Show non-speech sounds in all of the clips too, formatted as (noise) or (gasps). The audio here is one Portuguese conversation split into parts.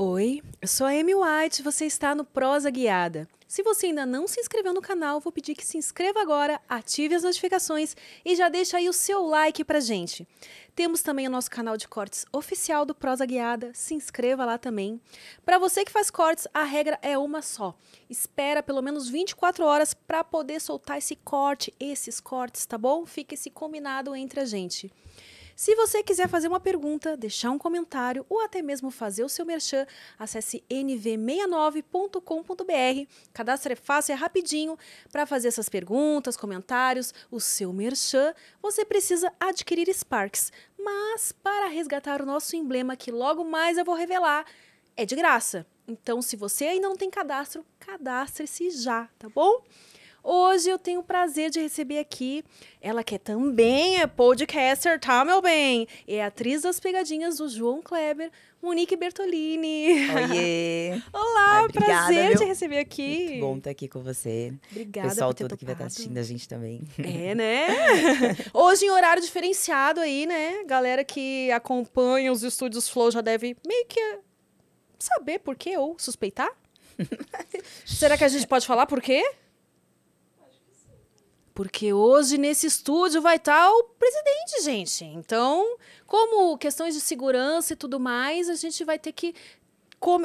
Oi, eu sou a Amy White, você está no Prosa Guiada. Se você ainda não se inscreveu no canal, vou pedir que se inscreva agora, ative as notificações e já deixa aí o seu like pra gente. Temos também o nosso canal de cortes oficial do Prosa Guiada, se inscreva lá também. Para você que faz cortes, a regra é uma só. Espera pelo menos 24 horas para poder soltar esse corte, esses cortes, tá bom? Fica esse combinado entre a gente. Se você quiser fazer uma pergunta, deixar um comentário ou até mesmo fazer o seu merchan, acesse nv69.com.br. Cadastro é fácil, é rapidinho. Para fazer essas perguntas, comentários, o seu merchan, você precisa adquirir Sparks. Mas para resgatar o nosso emblema, que logo mais eu vou revelar, é de graça. Então, se você ainda não tem cadastro, cadastre-se já, tá bom? Hoje eu tenho o prazer de receber aqui ela que é também é podcaster, tá, meu bem? É atriz das pegadinhas do João Kleber, Monique Bertolini. Oiê! (laughs) Olá, Ai, obrigada, prazer meu. te receber aqui. Muito bom estar aqui com você. Obrigada, Pessoal todo que vai estar assistindo a gente também. É, (laughs) né? Hoje em horário diferenciado aí, né? Galera que acompanha os estúdios Flow já deve meio que saber por quê ou suspeitar. (laughs) Será que a gente pode falar por quê? Porque hoje nesse estúdio vai estar tá o presidente, gente. Então, como questões de segurança e tudo mais, a gente vai ter que.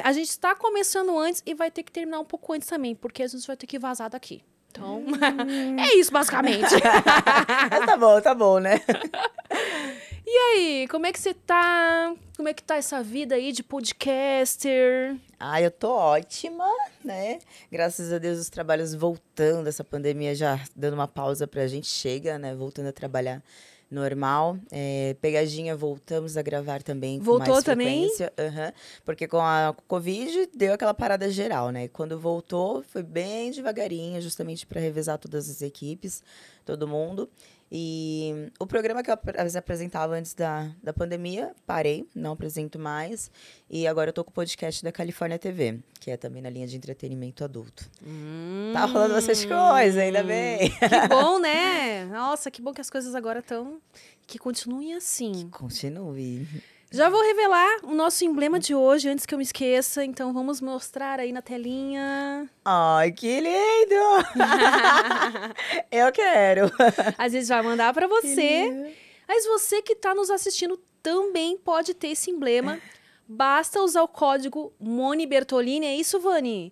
A gente está começando antes e vai ter que terminar um pouco antes também, porque a gente vai ter que vazar daqui. Então, hum. (laughs) é isso basicamente. (laughs) tá bom, tá bom, né? (laughs) E aí, como é que você tá? Como é que tá essa vida aí de podcaster? Ah, eu tô ótima, né? Graças a Deus os trabalhos voltando, essa pandemia já dando uma pausa pra gente, chega, né? Voltando a trabalhar normal. É, pegadinha, voltamos a gravar também. Voltou também? Uhum, porque com a Covid deu aquela parada geral, né? Quando voltou, foi bem devagarinho, justamente para revezar todas as equipes, todo mundo. E o programa que eu apresentava antes da, da pandemia, parei, não apresento mais. E agora eu tô com o podcast da Califórnia TV, que é também na linha de entretenimento adulto. Hum, tá rolando bastante coisa, ainda bem. Que bom, né? Nossa, que bom que as coisas agora estão. Que continuem assim. Que continue. Já vou revelar o nosso emblema de hoje antes que eu me esqueça, então vamos mostrar aí na telinha. Ai, que lindo! (laughs) eu quero. Às vezes vai mandar para você. Mas você que está nos assistindo também pode ter esse emblema. Basta usar o código Moni Bertolini, é isso, Vani?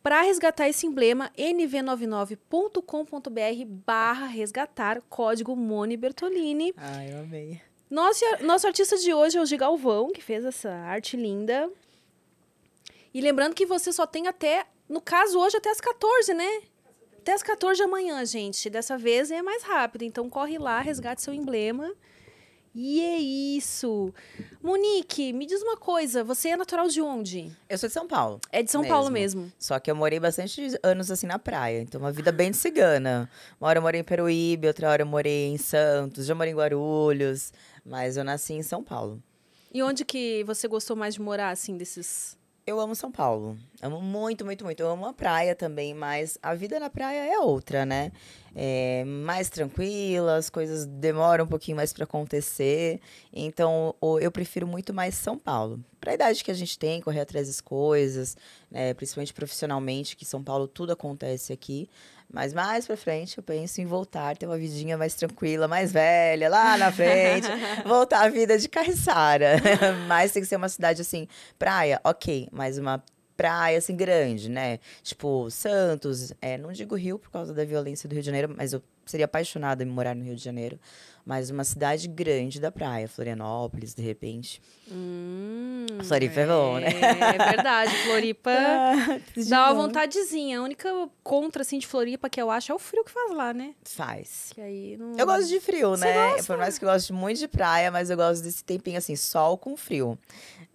Para resgatar esse emblema, nv99.com.br barra resgatar código Moni Bertolini. Ai, eu amei. Nosso, nosso artista de hoje é o Gigalvão, que fez essa arte linda. E lembrando que você só tem até, no caso hoje, até as 14, né? Até as 14 da manhã, gente. Dessa vez é mais rápido. Então corre lá, resgate seu emblema. E é isso. Monique, me diz uma coisa, você é natural de onde? Eu sou de São Paulo. É de São mesmo. Paulo mesmo. Só que eu morei bastante anos assim na praia, então uma vida bem de cigana. Uma hora eu morei em Peruíbe, outra hora eu morei em Santos, já morei em Guarulhos. Mas eu nasci em São Paulo. E onde que você gostou mais de morar, assim, desses... Eu amo São Paulo. Amo muito, muito, muito. Eu amo a praia também, mas a vida na praia é outra, né? É mais tranquila, as coisas demoram um pouquinho mais para acontecer. Então, eu prefiro muito mais São Paulo. Para a idade que a gente tem, correr atrás das coisas, né? principalmente profissionalmente, que São Paulo tudo acontece aqui. Mas mais pra frente eu penso em voltar, ter uma vidinha mais tranquila, mais velha, lá na frente. (laughs) voltar à vida de Carriçara. (laughs) mas tem que ser uma cidade assim, praia, ok, mas uma praia assim grande, né? Tipo, Santos, é, não digo Rio por causa da violência do Rio de Janeiro, mas eu seria apaixonada em morar no Rio de Janeiro mas uma cidade grande da praia, Florianópolis, de repente. Hum, Floripa é, é bom, né? É verdade, Floripa (laughs) ah, dá uma vontadezinha. A única contra, assim, de Floripa que eu acho é o frio que faz lá, né? Faz. Que aí não... Eu gosto de frio, Você né? Gosta? Por mais que eu goste muito de praia, mas eu gosto desse tempinho, assim, sol com frio.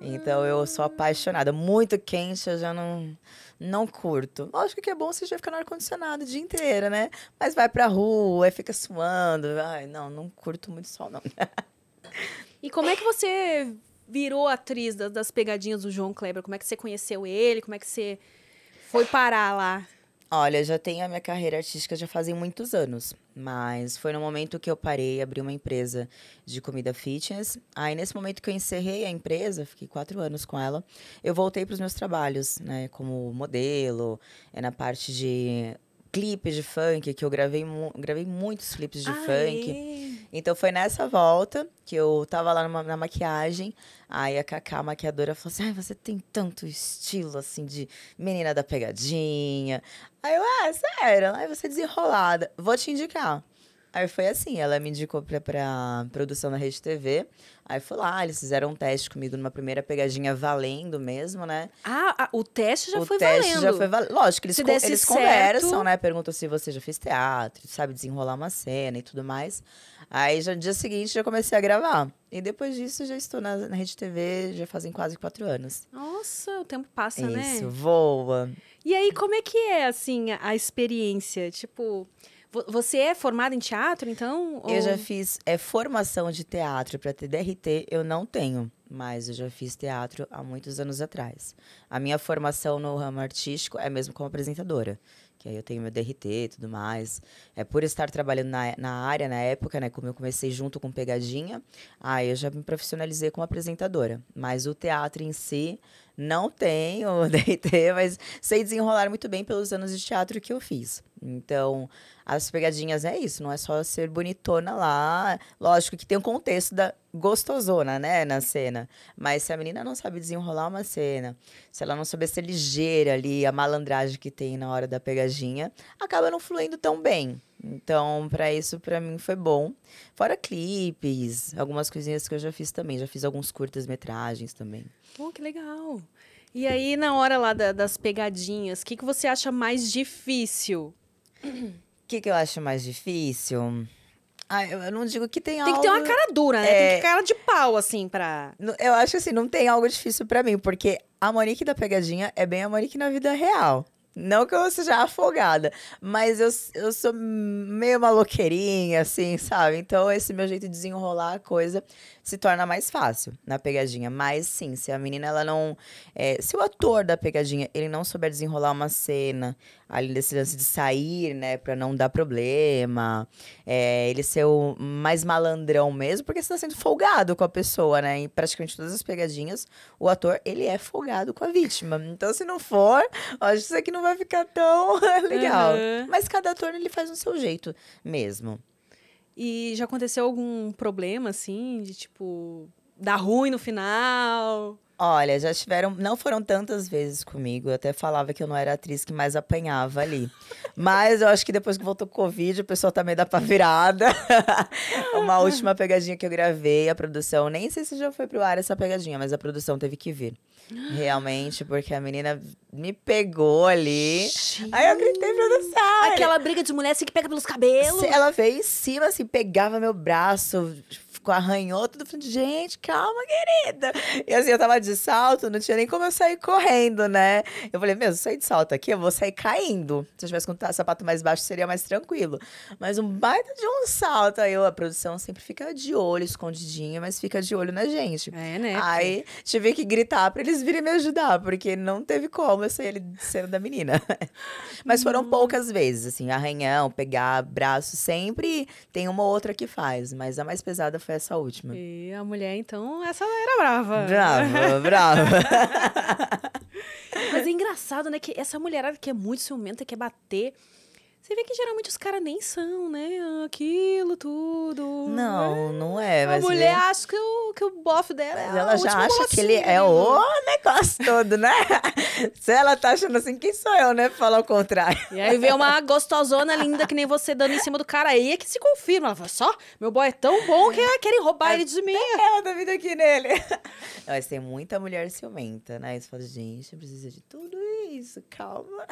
Então, eu sou apaixonada. Muito quente, eu já não não curto. Lógico que é bom você já ficar no ar-condicionado o dia inteiro, né? Mas vai pra rua, fica suando. Ai, não, não curto muito sol, não. (laughs) e como é que você virou atriz das pegadinhas do João Kleber? Como é que você conheceu ele? Como é que você foi parar lá? Olha, já tenho a minha carreira artística já fazem muitos anos, mas foi no momento que eu parei, abri uma empresa de comida fitness. Aí, nesse momento que eu encerrei a empresa, fiquei quatro anos com ela, eu voltei para os meus trabalhos, né, como modelo, é na parte de clipes de funk, que eu gravei, mu gravei muitos clipes de funk. Então foi nessa volta que eu tava lá numa, na maquiagem, aí a Cacá, a maquiadora, falou assim: Ai, você tem tanto estilo assim de menina da pegadinha. Aí eu, ah, sério, aí você é desenrolada. Vou te indicar. Aí foi assim, ela me indicou pra, pra produção da Rede TV. Aí fui lá, eles fizeram um teste comigo numa primeira pegadinha valendo mesmo, né? Ah, o teste já o foi teste valendo. já foi valendo. Lógico, eles, eles conversam, né? Perguntam se você já fez teatro, sabe desenrolar uma cena e tudo mais. Aí já no dia seguinte já comecei a gravar. E depois disso já estou na, na Rede TV, já fazem quase quatro anos. Nossa, o tempo passa, Isso, né? Isso, voa. E aí, como é que é, assim, a experiência? Tipo, você é formada em teatro, então? Ou... Eu já fiz é, formação de teatro para ter DRT, eu não tenho, mas eu já fiz teatro há muitos anos atrás. A minha formação no ramo artístico é mesmo como apresentadora que aí eu tenho meu DRT e tudo mais. É por estar trabalhando na, na área na época, né? Como eu comecei junto com Pegadinha, aí eu já me profissionalizei como apresentadora. Mas o teatro em si não tenho (laughs) DRT, mas sei desenrolar muito bem pelos anos de teatro que eu fiz. Então, as pegadinhas é isso, não é só ser bonitona lá. Lógico que tem um contexto da gostosona, né, na cena. Mas se a menina não sabe desenrolar uma cena, se ela não souber ser ligeira ali, a malandragem que tem na hora da pegadinha, acaba não fluindo tão bem. Então, para isso, para mim foi bom. Fora clipes, algumas coisinhas que eu já fiz também. Já fiz alguns curtas-metragens também. Pô, que legal. E aí, na hora lá da, das pegadinhas, o que, que você acha mais difícil? Que, que eu acho mais difícil? Ah, eu não digo que tem, tem algo... Tem que ter uma cara dura, né? É... Tem que ter cara de pau, assim, pra... Eu acho assim, não tem algo difícil para mim, porque a Monique da Pegadinha é bem a Monique na vida real. Não que eu seja afogada, mas eu, eu sou meio maloqueirinha, assim, sabe? Então, esse meu jeito de desenrolar a coisa se torna mais fácil na pegadinha. Mas, sim, se a menina, ela não... É, se o ator da pegadinha, ele não souber desenrolar uma cena, ali desse lance de sair, né, pra não dar problema, é, ele ser o mais malandrão mesmo, porque você tá sendo folgado com a pessoa, né? Em praticamente todas as pegadinhas, o ator, ele é folgado com a vítima. Então, se não for, acho que isso aqui não vai ficar tão (laughs) legal. Uhum. Mas cada ator, ele faz no seu jeito mesmo. E já aconteceu algum problema, assim, de tipo, dar ruim no final? Olha, já tiveram. Não foram tantas vezes comigo. Eu até falava que eu não era a atriz que mais apanhava ali. (laughs) Mas eu acho que depois que voltou o Covid, o pessoal também dá pra virada. (laughs) Uma última pegadinha que eu gravei, a produção. Nem sei se já foi pro ar essa pegadinha, mas a produção teve que vir. (gasps) Realmente, porque a menina me pegou ali. Gente. Aí eu gritei produção. Aquela briga de mulher assim que pega pelos cabelos. Ela veio em cima, assim, pegava meu braço ficou arranhou tudo. Falei, gente, calma, querida. E assim, eu tava de salto, não tinha nem como eu sair correndo, né? Eu falei, mesmo, sair de salto aqui, eu vou sair caindo. Se eu tivesse com o sapato mais baixo, seria mais tranquilo. Mas um baita de um salto. Aí eu, a produção sempre fica de olho, escondidinha, mas fica de olho na gente. É, né? Aí tive que gritar pra eles virem me ajudar, porque não teve como eu sair ele cena da menina. (laughs) mas foram hum. poucas vezes, assim, arranhão, pegar braço, sempre tem uma outra que faz, mas a mais pesada foi essa última. E a mulher, então, essa era brava. Brava, (laughs) brava. Mas é engraçado, né? Que essa mulherada que é muito ciumenta, quer bater. Você vê que geralmente os caras nem são, né? Aquilo tudo. Não, não é. A mulher vê... acha que o, que o bofe dela é ela já acha que ele é o negócio todo, né? (laughs) Se ela tá achando assim, quem sou eu, né? Falar o contrário. E aí vê uma gostosona linda que nem você dando em cima do cara aí é que se confirma. Ela fala, só, meu boy é tão bom que querem roubar ele de mim. Ela tá vindo aqui nele. (laughs) Mas tem muita mulher ciumenta, né? Você fala, gente, precisa de tudo isso, calma.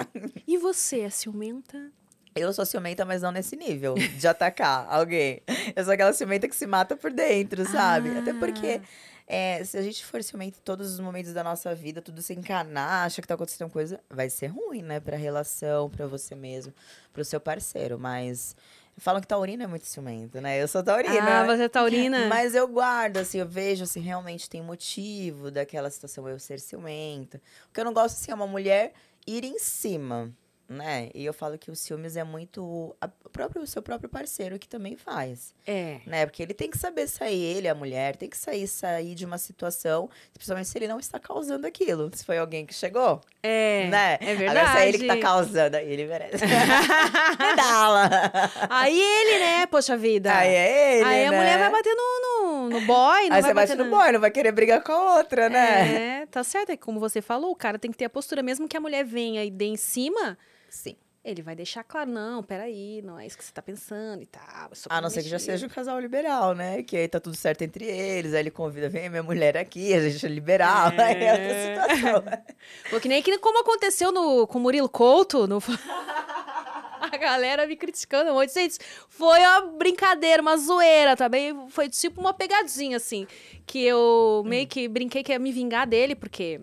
E você é ciumenta? Eu sou ciumenta, mas não nesse nível de atacar (laughs) alguém. Eu sou aquela ciumenta que se mata por dentro, sabe? Ah. Até porque é, se a gente for ciumenta em todos os momentos da nossa vida, tudo se encanar, acha que tá acontecendo uma coisa, vai ser ruim, né? Pra relação, pra você mesmo, pro seu parceiro. Mas falam que taurina é muito ciumento, né? Eu sou taurina. Ah, você é taurina? Mas eu guardo, assim, eu vejo se realmente tem motivo daquela situação eu ser ciumenta. O que eu não gosto, assim, é uma mulher ir em cima né? E eu falo que o ciúmes é muito a próprio, o seu próprio parceiro que também faz. É. Né? Porque ele tem que saber sair, ele, a mulher, tem que sair, sair de uma situação, principalmente se ele não está causando aquilo. Se foi alguém que chegou. É. Né? É verdade. Agora, se é ele que tá causando, aí ele merece. (laughs) Pedala! Aí ele, né? Poxa vida. Aí é ele. Aí a né? mulher vai bater no, no, no boy, não Aí vai você bate no boy, não vai querer brigar com a outra, né? É, tá certo. É como você falou, o cara tem que ter a postura. Mesmo que a mulher venha e dê em cima, Sim. ele vai deixar claro, não, peraí, não é isso que você tá pensando e tal. sou A não ser que já seja um casal liberal, né? Que aí tá tudo certo entre eles, aí ele convida, vem minha mulher aqui, a gente é liberal, É. (laughs) aí é outra situação. (laughs) Foi que nem que, como aconteceu no, com o Murilo Couto. No... (laughs) a galera me criticando um monte. Gente, foi uma brincadeira, uma zoeira também. Foi tipo uma pegadinha, assim. Que eu meio que brinquei que ia me vingar dele, porque.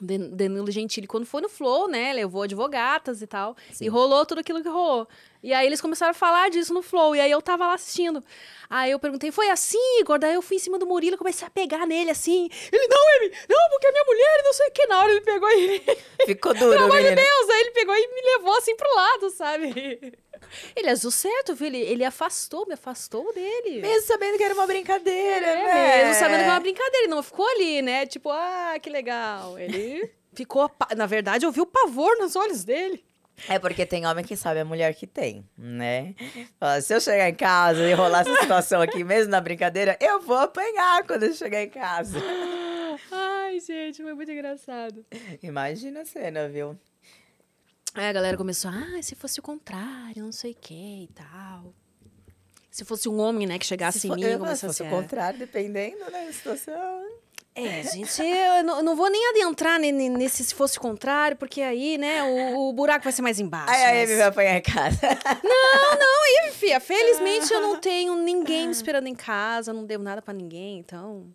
Dan- Danilo Gentili, quando foi no Flow, né? Levou advogatas e tal. Sim. E rolou tudo aquilo que rolou. E aí eles começaram a falar disso no Flow. E aí eu tava lá assistindo. Aí eu perguntei, foi assim, Igor? Daí eu fui em cima do Murilo e comecei a pegar nele assim. Ele, não, ele, não, porque é minha mulher e não sei o que. Na hora ele pegou e (laughs) Ficou duro, pelo amor de. Deus! Aí ele pegou e me levou assim pro lado, sabe? Ele agiu certo, viu? Ele, ele afastou, me afastou dele. Mesmo sabendo que era uma brincadeira, É, né? mesmo sabendo que era uma brincadeira. Ele não ficou ali, né? Tipo, ah, que legal. Ele (laughs) ficou... Na verdade, eu vi o pavor nos olhos dele. É porque tem homem que sabe a mulher que tem, né? Fala, se eu chegar em casa e rolar essa situação aqui, mesmo na brincadeira, eu vou apanhar quando eu chegar em casa. Ai, gente, foi muito engraçado. Imagina a cena, viu? Aí a galera começou, ah, se fosse o contrário, não sei o que e tal. Se fosse um homem, né, que chegasse Se em for- mim, eu se fosse o a... contrário, dependendo né, da situação. É, gente, eu não, não vou nem adentrar ne- ne- nesse se fosse o contrário, porque aí, né, o, o buraco vai ser mais embaixo. Aí a mas- Amy vai apanhar em casa. (laughs) Ih, Fia, felizmente eu não (laughs) tenho ninguém me esperando em casa, não devo nada pra ninguém, então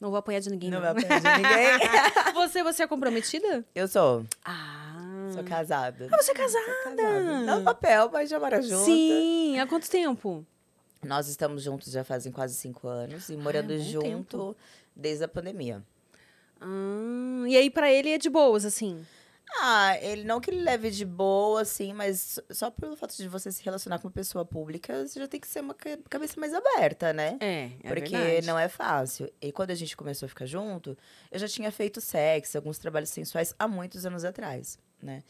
não vou apanhar de ninguém. Não Não, vai apanhar de ninguém. (laughs) Você, você é comprometida? Eu sou. Ah. Sou casada. Ah, você é Sou casada? Não no papel, mas já mora junto. Sim, há quanto tempo? Nós estamos juntos já fazem quase cinco anos e morando é um bom junto tempo. Desde a pandemia. Ah, e aí pra ele é de boas, assim. Ah, ele não que ele leve de boa, assim, mas só pelo fato de você se relacionar com uma pessoa pública, você já tem que ser uma ca- cabeça mais aberta, né? É, é Porque verdade. não é fácil. E quando a gente começou a ficar junto, eu já tinha feito sexo, alguns trabalhos sensuais há muitos anos atrás, né?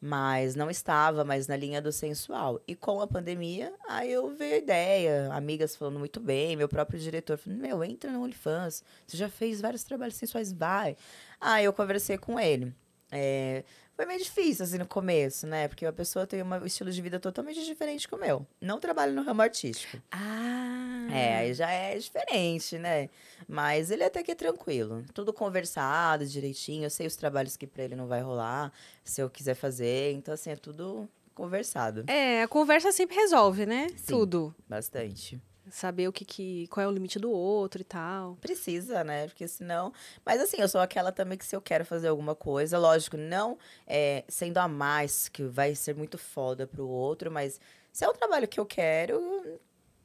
Mas não estava mais na linha do sensual. E com a pandemia, aí eu veio a ideia, amigas falando muito bem, meu próprio diretor falando, meu, entra no OnlyFans, você já fez vários trabalhos sensuais, vai. Aí eu conversei com ele. É, foi meio difícil, assim, no começo, né? Porque a pessoa tem uma- um estilo de vida totalmente diferente com o meu. Não trabalho no ramo artístico. Ah. É, aí já é diferente, né? Mas ele até que é tranquilo. Tudo conversado direitinho. Eu sei os trabalhos que pra ele não vai rolar, se eu quiser fazer. Então, assim, é tudo conversado. É, a conversa sempre resolve, né? Sim. Tudo. Bastante. Saber o que, que qual é o limite do outro e tal. Precisa, né? Porque senão. Mas assim, eu sou aquela também que se eu quero fazer alguma coisa, lógico, não é, sendo a mais, que vai ser muito foda pro outro, mas se é um trabalho que eu quero,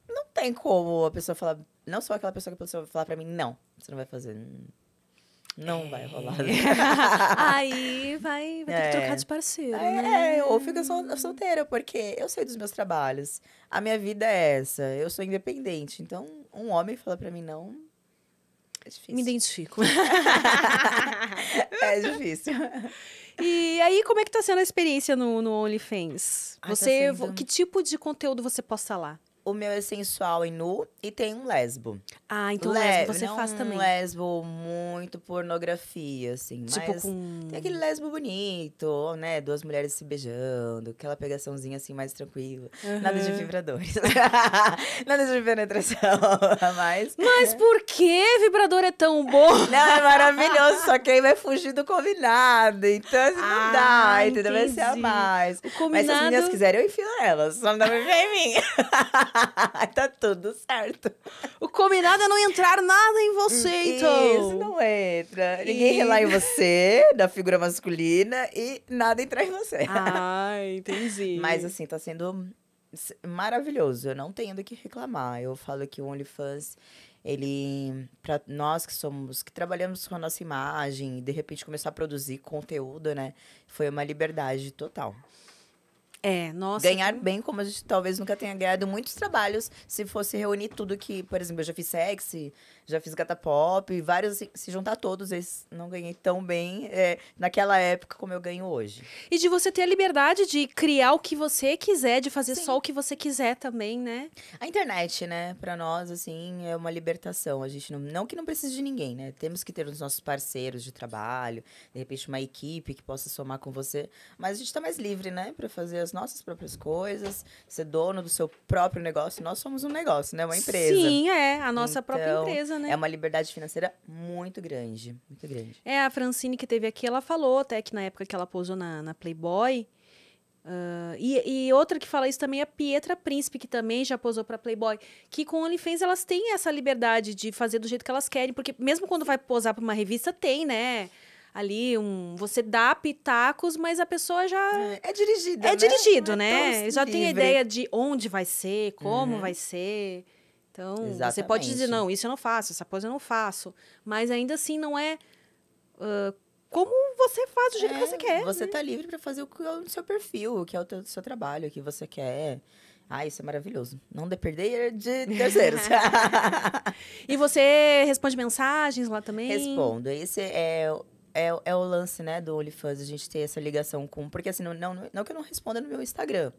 não tem como a pessoa falar. Não sou aquela pessoa que a pessoa falar pra mim, não, você não vai fazer. Não vai rolar. (laughs) Aí vai, vai ter que É. trocar de parceiro, né? É, ou fica sol, solteira, porque eu sei dos meus trabalhos. A minha vida é essa. Eu sou independente. Então, um homem fala pra mim não. É difícil. Me identifico. (laughs) É difícil. E aí, como é que tá sendo a experiência no, no OnlyFans? Ai, tá Você, sendo- que tipo de conteúdo você posta lá? O meu é sensual e nu e tem um lesbo. Ah, então Le- lesbo você faz um também. lesbo muito pornografia, assim. Tipo mas com... Tem aquele lesbo bonito, né? Duas mulheres se beijando, aquela pegaçãozinha assim mais tranquila. Nada de vibradores. (laughs) Nada de penetração. (laughs) Mas. Mas por que vibrador é tão bom? (laughs) Não, é maravilhoso, só que aí vai fugir do combinado. Então, assim, não Ah, dá, entendeu? Vai ser a mais. O Mas se as combinado... meninas quiserem, eu enfio elas. Só não dá pra em mim. (laughs) tá tudo certo. O combinado é não entrar nada em você, então. Isso não entra. Ninguém E- relar em (laughs) você, da figura masculina, e nada entrar em você. Ah, (laughs) entendi. Mas assim, tá sendo maravilhoso. Eu não tenho do que reclamar. Eu falo que o OnlyFans, ele, pra nós que somos, que trabalhamos com a nossa imagem, e de repente começar a produzir conteúdo, né? Foi uma liberdade total. É, nossa. Ganhar bem, como a gente talvez nunca tenha ganhado muitos trabalhos, se fosse reunir tudo que, por exemplo, eu já fiz sexy, já fiz gata pop, vários, assim, se juntar todos, eles não ganhei tão bem é, naquela época como eu ganho hoje. E de você ter a liberdade de criar o que você quiser, de fazer Sim. só o que você quiser também, né? A internet, né, pra nós, assim, é uma libertação. A gente não, não que não precise de ninguém, né? Temos que ter os nossos parceiros de trabalho, de repente uma equipe que possa somar com você, mas a gente tá mais livre, né, Pra fazer as nossas próprias coisas, ser dono do seu próprio negócio. Nós somos um negócio, né, uma empresa. Sim, é. A nossa própria Então, empresa, né? É uma liberdade financeira muito grande, muito grande. É, a Francine que teve aqui, ela falou até que na época que ela posou na, na Playboy. ah, e, e outra que fala isso também é a Pietra Príncipe, que também já posou pra Playboy. Que com o OnlyFans elas têm essa liberdade de fazer do jeito que elas querem. Porque mesmo quando vai posar pra uma revista, tem, né? Ali um. Você dá pitacos, mas a pessoa já. É, é dirigido, É né? dirigido, é né? Já tem a ideia de onde vai ser, como Uhum. vai ser. Então, você pode dizer, Exatamente. não, isso eu não faço, essa pose eu não faço. Mas ainda assim não é ah, como você faz do jeito que É, você quer. Você tá livre pra fazer o que é o seu perfil, o que é o teu, seu trabalho, o que você quer. Ah, isso é maravilhoso. Não depender de terceiros. (laughs) (laughs) E você responde mensagens lá também? Respondo. Esse é, é, é o lance, né, do OnlyFans, a gente ter essa ligação com... Porque, assim, não, não, não que eu não responda no meu Instagram.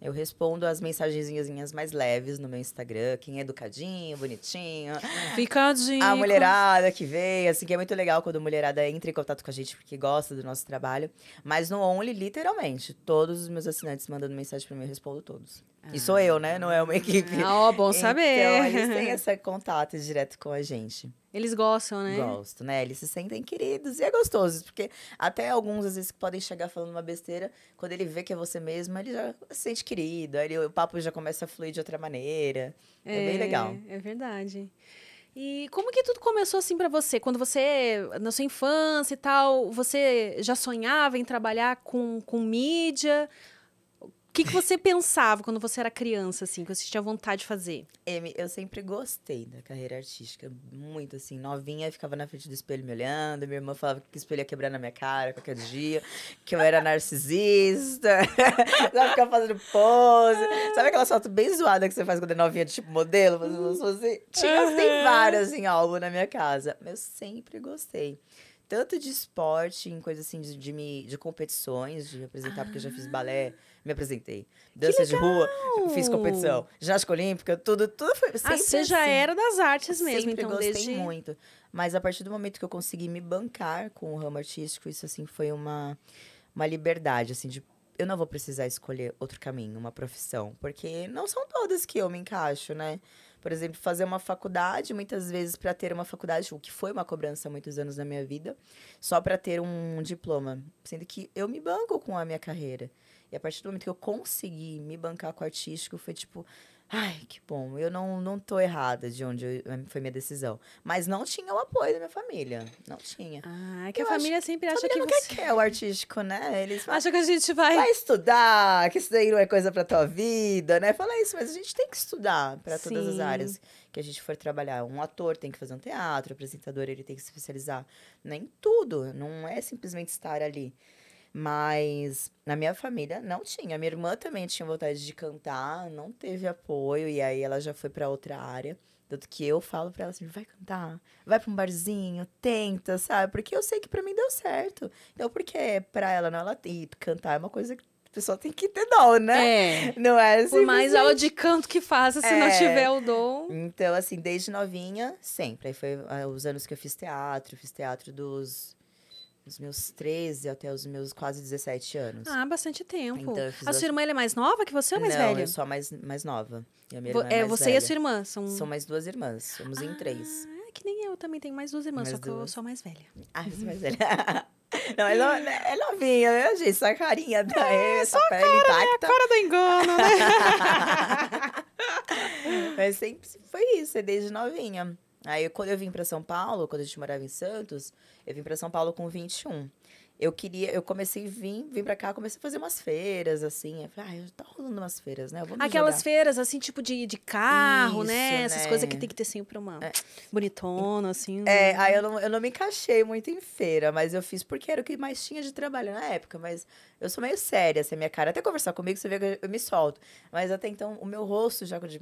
Eu respondo as mensagenzinhas mais leves no meu Instagram. Quem é educadinho, bonitinho. Ficadinho. A mulherada que veio, assim, que é muito legal quando a mulherada entra em contato com a gente porque gosta do nosso trabalho. Mas no Only, literalmente, todos os meus assinantes mandando mensagem pra mim, eu respondo todos. E sou eu, né? Não é uma equipe. Ah, ó, bom saber. Então, eles têm (laughs) esse contato direto com a gente. Eles gostam, né? Gosto, né? Eles se sentem queridos e é gostoso, porque até alguns, às vezes, que podem chegar falando uma besteira, quando ele vê que é você mesmo, ele já se sente querido, aí o papo já começa a fluir de outra maneira. É, bem legal. É verdade. E como que tudo começou assim pra você? Quando você, na sua infância e tal, você já sonhava em trabalhar com, com mídia? O que, que você pensava quando você era criança, assim, que você tinha vontade de fazer? Amy, eu sempre gostei da carreira artística, muito assim, novinha, ficava na frente do espelho me olhando, minha irmã falava que o espelho ia quebrar na minha cara qualquer dia, que eu era narcisista, (laughs) sabe, ficava fazendo pose, sabe aquela foto bem zoada que você faz quando é novinha, de tipo modelo, fazendo poses? Tinha, tem várias em álbum na minha casa, eu sempre gostei. Tanto de esporte, em coisa assim, de, de, me, de competições, de me apresentar, porque eu já fiz balé, me apresentei. Dança de rua, fiz competição. Ginástica olímpica, tudo, tudo foi ah, sempre você já assim. era das artes mesmo, Sempre então gostei desde... muito. Mas a partir do momento que eu consegui me bancar com o ramo artístico, isso assim foi uma, uma liberdade, assim, de eu não vou precisar escolher outro caminho, uma profissão, porque não são todas que eu me encaixo, né? Por exemplo, fazer uma faculdade, muitas vezes para ter uma faculdade, o que foi uma cobrança há muitos anos na minha vida, só para ter um diploma, sendo que eu me banco com a minha carreira. E a partir do momento que eu consegui me bancar com o artístico, foi tipo, ai, que bom, eu não, não tô errada de onde eu- foi minha decisão. Mas não tinha o apoio da minha família. Não tinha. Ah, é que Eu a família sempre acha que não você... quer, o artístico, né? Eles falam, Acha que a gente vai... vai estudar, que isso daí não é coisa pra tua vida, né? Fala isso, mas a gente tem que estudar pra todas as áreas que a gente for trabalhar. Um ator tem que fazer um teatro, o apresentador ele tem que se especializar né, em tudo, não é simplesmente estar ali. Mas na minha família não tinha. Minha irmã também tinha vontade de cantar, não teve apoio, e aí ela já foi pra outra área. Tanto que eu falo pra ela assim: vai cantar, vai pra um barzinho, tenta, sabe? Porque eu sei que pra mim deu certo. Então, porque pra ela não, ela e cantar é uma coisa que a pessoa tem que ter dom, né? É. Não é Por mais aula de canto que faça, se não É. tiver o dom... Então, assim, desde novinha, sempre. Aí foi ah, os anos que eu fiz teatro, fiz teatro dos, dos meus 13 até os meus quase 17 anos. Ah, bastante tempo. Então, a sua irmã ela é mais nova que você ou mais Não, velha? eu sou a mais, mais nova. E a minha irmã é, é você velha. e a sua irmã são. São mais duas irmãs, somos em três. Ah, que nem eu também tenho mais duas irmãs, Mais só que eu duas. sou a mais velha. Ah, você é mais velha. (laughs) Não, é, no- é novinha, né, gente? Essa carinha da essa pele intacta. Cara do engano, né? (laughs) Mas sempre foi isso, é desde novinha. Aí, quando eu vim pra São Paulo, quando a gente morava em Santos, eu vim pra São Paulo com 21. eu queria, eu comecei a vir, vim pra cá, comecei a fazer umas feiras, assim. Eu falei, ah, tá rolando umas feiras, né? Aquelas jogar. feiras, assim, tipo de, de carro, né? Isso, Essas né? coisas que tem que ter sempre uma É. bonitona, assim. É, aí eu não, eu não me encaixei muito em feira, mas eu fiz porque era o que mais tinha de trabalho na época. Mas eu sou meio séria, assim, a minha cara. Até conversar comigo, você vê que eu, eu me solto. Mas até então, o meu rosto já. de-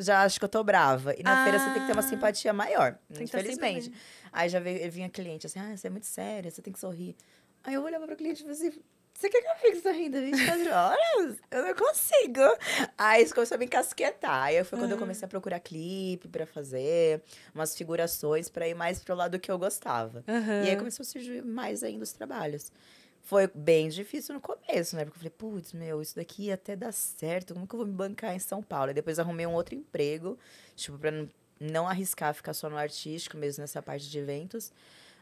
Já acho que eu tô brava. E na feira você tem que ter uma Ah. simpatia maior, sempre infelizmente. Aí já veio, vinha cliente assim, ah, você é muito séria, você tem que sorrir. Aí eu olhava pro cliente e falei assim, você quer que eu fique sorrindo 24 (laughs) horas? Eu não consigo. Aí isso começou a me encasquetar. Aí foi quando eu Ah. comecei a procurar clipe pra fazer, umas figurações pra ir mais pro lado que eu gostava. Aham. E aí começou a surgir mais ainda os trabalhos. Foi bem difícil no começo, né? Porque eu falei, putz, meu, isso daqui até dar certo. Como que eu vou me bancar em São Paulo? E depois arrumei um outro emprego, tipo, pra não, não arriscar ficar só no artístico, mesmo nessa parte de eventos.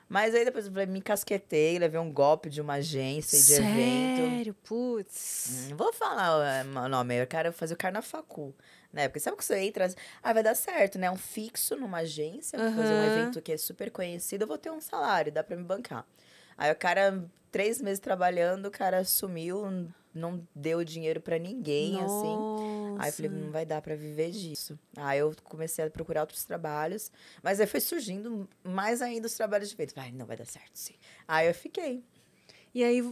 Mas aí depois eu falei, me encasquetei, levei um golpe de uma agência de evento. Sério, putz. Não vou falar o nome, eu quero fazer o Carnafacu. Né? Porque sabe que você entra, ah, vai dar certo, né? Um fixo numa agência, vou fazer um evento que é super conhecido, eu vou ter um salário, dá pra me bancar. Aí o cara, três meses trabalhando, o cara sumiu, não deu dinheiro pra ninguém, assim. Aí eu falei, não vai dar pra viver disso. Aí eu comecei a procurar outros trabalhos, mas aí foi surgindo mais ainda os trabalhos de evento. Ai, não vai dar certo, sim. Aí eu fiquei. E aí,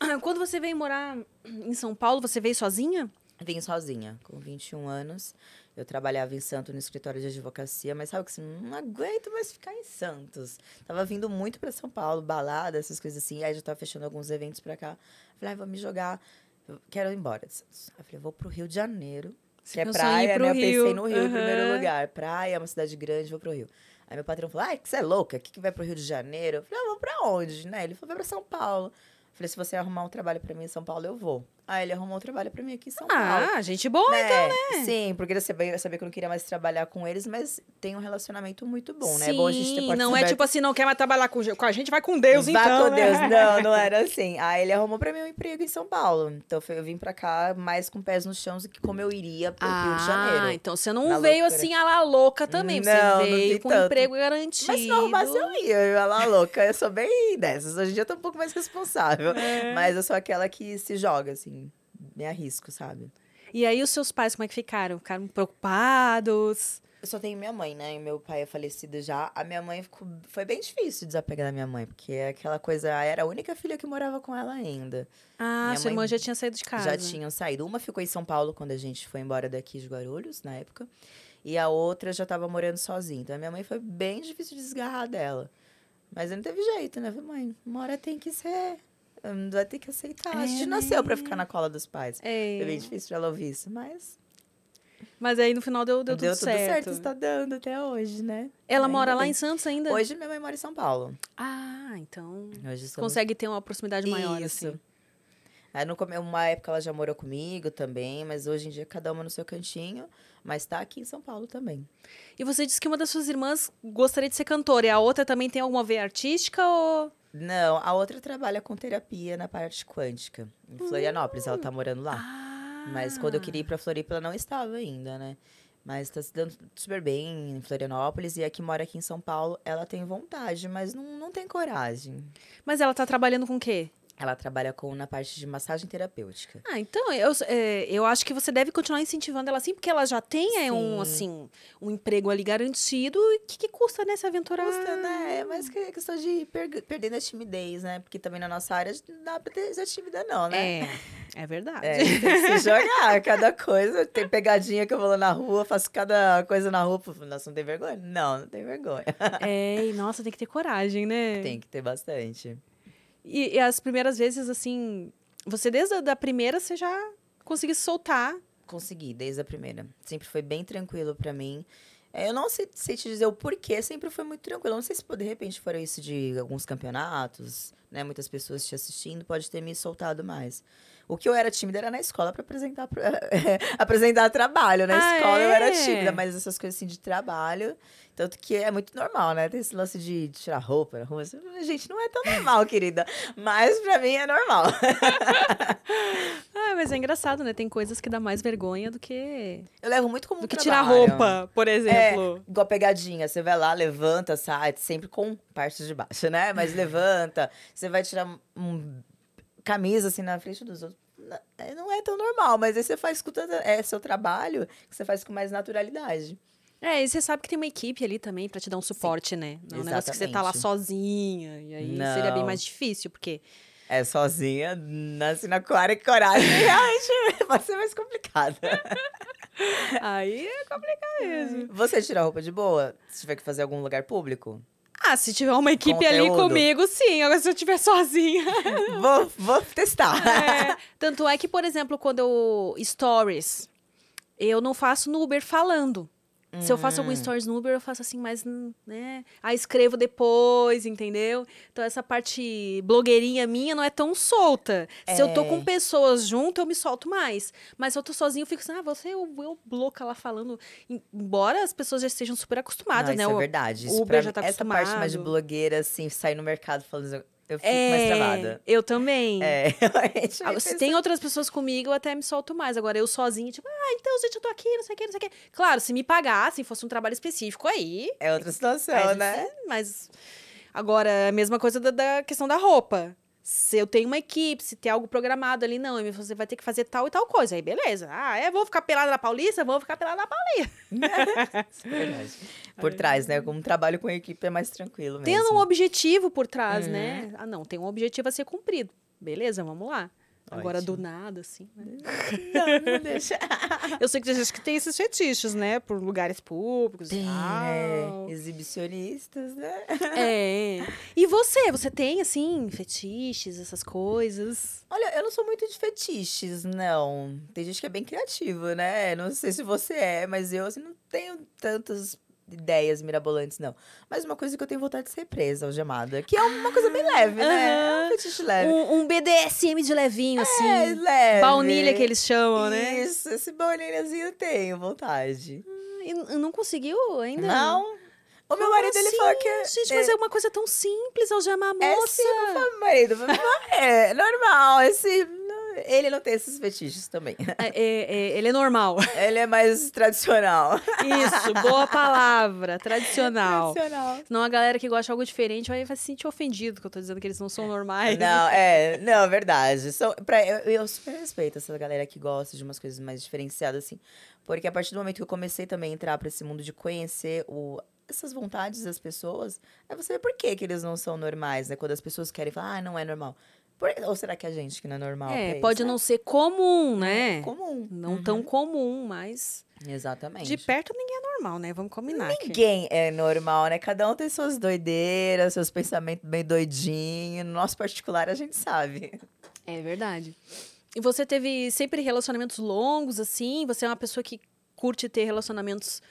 (clears throat) quando você veio morar em São Paulo, você veio sozinha? Vim sozinha, com 21 anos. Eu trabalhava em Santos no escritório de advocacia, mas sabe que assim, não aguento mais ficar em Santos. Tava vindo muito pra São Paulo, balada, essas coisas assim. Aí já tava fechando alguns eventos pra cá. Falei, ah, vou me jogar. Eu quero ir embora de Santos. Aí falei, vou pro Rio de Janeiro. Que é praia, né? Eu Rio. pensei no Rio em primeiro lugar. Praia, é uma cidade grande, vou pro Rio. Aí meu patrão falou, ai, que você é louca? O que, que vai pro Rio de Janeiro? Eu falei, ah, vou pra onde, né? Ele falou, vai pra São Paulo. Eu falei, se você arrumar um trabalho pra mim em São Paulo, eu vou. Aí ele arrumou um trabalho pra mim aqui em São Paulo. Ah, gente boa, então, né? Sim, porque eu sabia, sabia que eu não queria mais trabalhar com eles, mas tem um relacionamento muito bom, né? É bom a gente ter Sim, não é tipo assim, não quer mais trabalhar com, com a gente, vai com Deus, Vá então, com né? Deus. Não, não (laughs) era assim. Aí ele arrumou pra mim um emprego em São Paulo. Então eu vim pra cá mais com pés no chão do que como eu iria pro Rio de Ah, Janeiro. então você não veio loucura. assim a la louca também. Não, você não veio vi com tanto. emprego garantido. Mas se não arrumasse, eu ia. Eu ia lá louca. Eu sou bem dessas. Hoje em dia eu tô um pouco mais responsável. É. Mas eu sou aquela que se joga, assim. Me arrisco, sabe? E aí os seus pais, como é que ficaram? Ficaram preocupados? Eu só tenho minha mãe, né? E meu pai é falecido já. A minha mãe ficou... foi bem difícil desapegar da minha mãe, porque é aquela coisa. Era a única filha que morava com ela ainda. Ah, Minha sua mãe irmã já tinha saído de casa. Já tinham saído. Uma ficou em São Paulo quando a gente foi embora daqui de Guarulhos, na época. E a outra já tava morando sozinha. Então a minha mãe foi bem difícil de desgarrar dela. Mas não teve jeito, né? Falei, mãe, uma hora tem que ser. Hum, Vai ter que aceitar. a É, gente né? nasceu pra ficar na cola dos pais. É. Foi bem difícil pra ela ouvir isso, mas Mas aí no final deu, deu, deu, tudo, tudo certo. certo. Está dando até hoje, né? Ela Ainda mora lá bem. em Santos ainda? Hoje minha mãe mora em São Paulo. Ah, então. Hoje consegue ter uma proximidade maior, Isso. assim. Aí no uma época ela já morou comigo também, mas hoje em dia cada uma no seu cantinho, mas tá aqui em São Paulo também. E você disse que uma das suas irmãs gostaria de ser cantora. E a outra também tem alguma veia artística ou. Não, a outra trabalha com terapia na parte quântica, em Florianópolis, ela tá morando lá. Ah. Mas quando eu queria ir pra Floripa, ela não estava ainda, né? Mas tá se dando super bem em Florianópolis e a que mora aqui em São Paulo, ela tem vontade, mas não, não tem coragem. Mas ela tá trabalhando com o quê? Ela trabalha com na parte de massagem terapêutica. Ah, então, eu, é, eu acho que você deve continuar incentivando ela assim, porque ela já tem é, um, Sim. assim, um emprego ali garantido. O que, que custa, né, se aventurar? Custa, né? Mas que é questão de per perdendo a timidez, né? Porque também na nossa área não dá pra ter ser tímida, não, né? É, é verdade. É, tem que se jogar, (laughs) cada coisa. Tem pegadinha que eu vou lá na rua, faço cada coisa na rua. Nossa, não tem vergonha? Não, não tem vergonha. É, e nossa, tem que ter coragem, né? Tem que ter bastante. E, e as primeiras vezes, assim, você desde a da primeira, você já conseguiu se soltar. Consegui, desde a primeira. Sempre foi bem tranquilo pra mim. É, Eu não sei, sei te dizer o porquê, sempre foi muito tranquilo. Não sei se de repente foram isso de alguns campeonatos, né? Muitas pessoas te assistindo, pode ter me soltado mais. O que eu era tímida era na escola pra apresentar, (laughs) apresentar trabalho. Na Ah, escola eu era é? tímida, mas essas coisas assim de trabalho. Tanto que é muito normal, né? Tem esse lance de tirar roupa na rua. assim, Gente, não é tão normal, querida. Mas pra mim é normal. (laughs) Ah, mas é engraçado, né? Tem coisas que dá mais vergonha do que, Eu levo muito como do que tirar trabalho. roupa, por É, exemplo. igual pegadinha. Você vai lá, levanta, sai, sempre com partes de baixo, né? Mas (laughs) levanta. Você vai tirar um camisa assim na frente dos outros. Não- é, Não é tão normal, mas aí você faz com tanta, é seu trabalho que você faz com mais naturalidade. É, e você sabe que tem uma equipe ali também pra te dar um suporte, né? Não é um negócio que você tá lá sozinha. E aí seria bem Não. mais difícil, porque. É sozinha, nasce na cara e coragem. (laughs) Realmente vai ser mais complicado. Aí é complicado mesmo. Você tira a roupa de boa? Se tiver que fazer em algum lugar público? Ah, se tiver uma equipe ali Conteúdo. comigo, sim. Agora, se eu estiver sozinha. (laughs) vou, vou testar. É, tanto é que, por exemplo, quando eu. Stories, eu não faço no Uber falando. Se eu faço algum stories no Uber, eu faço assim, mas, hum, né? Aí escrevo depois, entendeu? Então, essa parte blogueirinha minha não é tão solta. Se eu tô com É. pessoas junto, eu me solto mais. Mas se eu tô sozinho, eu fico assim, ah, você, eu, eu louca lá falando. Em- Embora as pessoas já estejam super acostumadas, Não, né? isso é O- verdade. o Isso Uber pra já tá Essa parte mais de acostumado. blogueira, assim, sair no mercado falando, eu fico mais travada. eu também. É. (laughs) Ah, Se tem outras pessoas comigo, eu até me solto mais. Agora, eu sozinha, tipo, ah, então, gente, eu tô aqui, não sei o que, não sei o que. Claro, se me pagassem, fosse um trabalho específico, aí. É outra situação, aí né? Mas. Agora, a mesma coisa da, da questão da roupa. Se eu tenho uma equipe, se tem algo programado ali, não, você vai ter que fazer tal e tal coisa. Aí, beleza. Ah, é, vou ficar pelada na Paulista? Vou ficar pelada na Paulista. (laughs) É verdade. Por trás, né? Como um trabalho com a equipe é mais tranquilo mesmo. Tendo um objetivo por trás, Uhum. né? Ah, não, tem um objetivo a ser cumprido. Beleza, vamos lá. Agora, do Ótimo. nada, assim, né? (laughs) Não, não deixa. (laughs) Eu sei que tem gente que tem esses fetiches, né? Por lugares públicos Tem, e é, tal. exibicionistas, né? É. E você? Você tem, assim, fetiches, essas coisas? Olha, eu não sou muito de fetiches, não. Tem gente que é bem criativa, né? Não sei se você é, mas eu assim, não tenho tantas ideias mirabolantes, não. Mas uma coisa que eu tenho vontade de ser presa, algemada. Que é uma coisa bem leve, né? É um fetiche leve. Um, um BDSM de levinho, É, assim. leve. Baunilha que eles chamam, né? Isso, esse baunilhazinho eu tenho vontade. E n- não conseguiu ainda? Não? O meu marido, ele assim? falou que... é- Gente, mas é uma coisa tão simples algemar a É moça. sim, eu falei, meu marido, é normal, esse... Ele não tem esses fetiches também. É, é, é, ele é normal. (laughs) Ele é mais tradicional. Isso, boa palavra. Tradicional. Tradicional. Senão a galera que gosta de algo diferente vai, vai se sentir ofendido que eu tô dizendo que eles não são normais. Não, (laughs) é, não, é verdade. São, pra, eu, eu super respeito essa galera que gosta de umas coisas mais diferenciadas, assim. Porque a partir do momento que eu comecei também a entrar pra esse mundo de conhecer o, essas vontades das pessoas, aí você vê por que, que eles não são normais, né? Quando as pessoas querem falar, ah, não é normal. Por- ou será que é a gente que não é normal? É, pode isso? não ser comum, né? É comum. Não Uhum. tão comum, mas Exatamente. de perto ninguém é normal, né? Vamos combinar. aqui. Ninguém é normal, né? Cada um tem suas doideiras, seus pensamentos bem doidinhos. No nosso particular, a gente sabe. É verdade. E você teve sempre relacionamentos longos, assim? Você é uma pessoa que curte ter relacionamentos.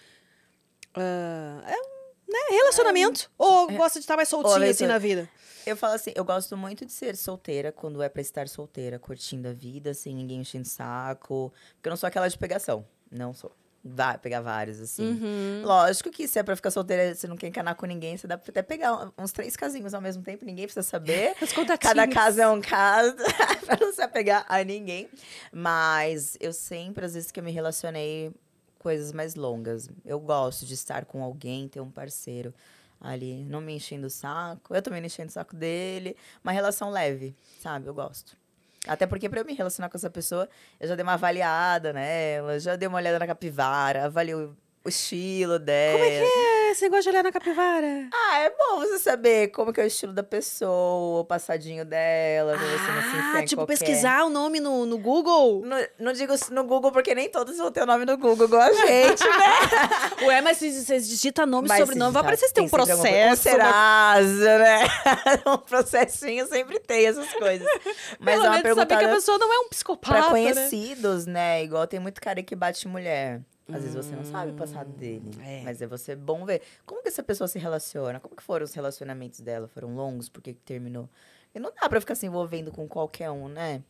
ah, é, né? Relacionamento? Ou gosta de estar mais soltinho assim na vida? Eu falo assim, eu gosto muito de ser solteira quando é pra estar solteira, curtindo a vida, sem ninguém enchendo saco. Porque eu não sou aquela de pegação. Não sou. Vai pegar vários, assim. Uhum. Lógico que se é pra ficar solteira, você não quer encanar com ninguém, você dá pra até pegar uns três casinhos ao mesmo tempo, ninguém precisa saber. (laughs) Contatinhas. Cada caso é um caso, (laughs) pra não se apegar a ninguém. Mas eu sempre, às vezes que eu me relacionei, coisas mais longas. Eu gosto de estar com alguém, ter um parceiro ali, não me enchendo o saco. Eu também não enchendo o saco dele. Uma relação leve, sabe? Eu gosto. Até porque pra eu me relacionar com essa pessoa, eu já dei uma avaliada nela, já dei uma olhada na capivara, avaliei o, o estilo dela. Como é que é? Você gosta de olhar na capivara? Ah, é bom você saber como que é o estilo da pessoa, o passadinho dela, pra você não se enfiar Ah, tipo, qualquer... pesquisar o nome no, no Google? Não, não digo no Google, porque nem todos vão ter o nome no Google, igual a (laughs) gente, né? Ué, mas se você digita nome e sobrenome, vai aparecer se tem um processo. Um Serasa, né? (laughs) um processinho sempre tem essas coisas. (laughs) Mas Pelo é uma menos saber que a pessoa não é um psicopata, pra né? conhecidos, né? Igual tem muito cara que bate mulher. Às vezes você não sabe o passado dele. é. Mas é você bom ver. Como que essa pessoa se relaciona? Como que foram os relacionamentos dela? Foram longos? Por que que terminou? E não dá pra ficar se envolvendo com qualquer um, né?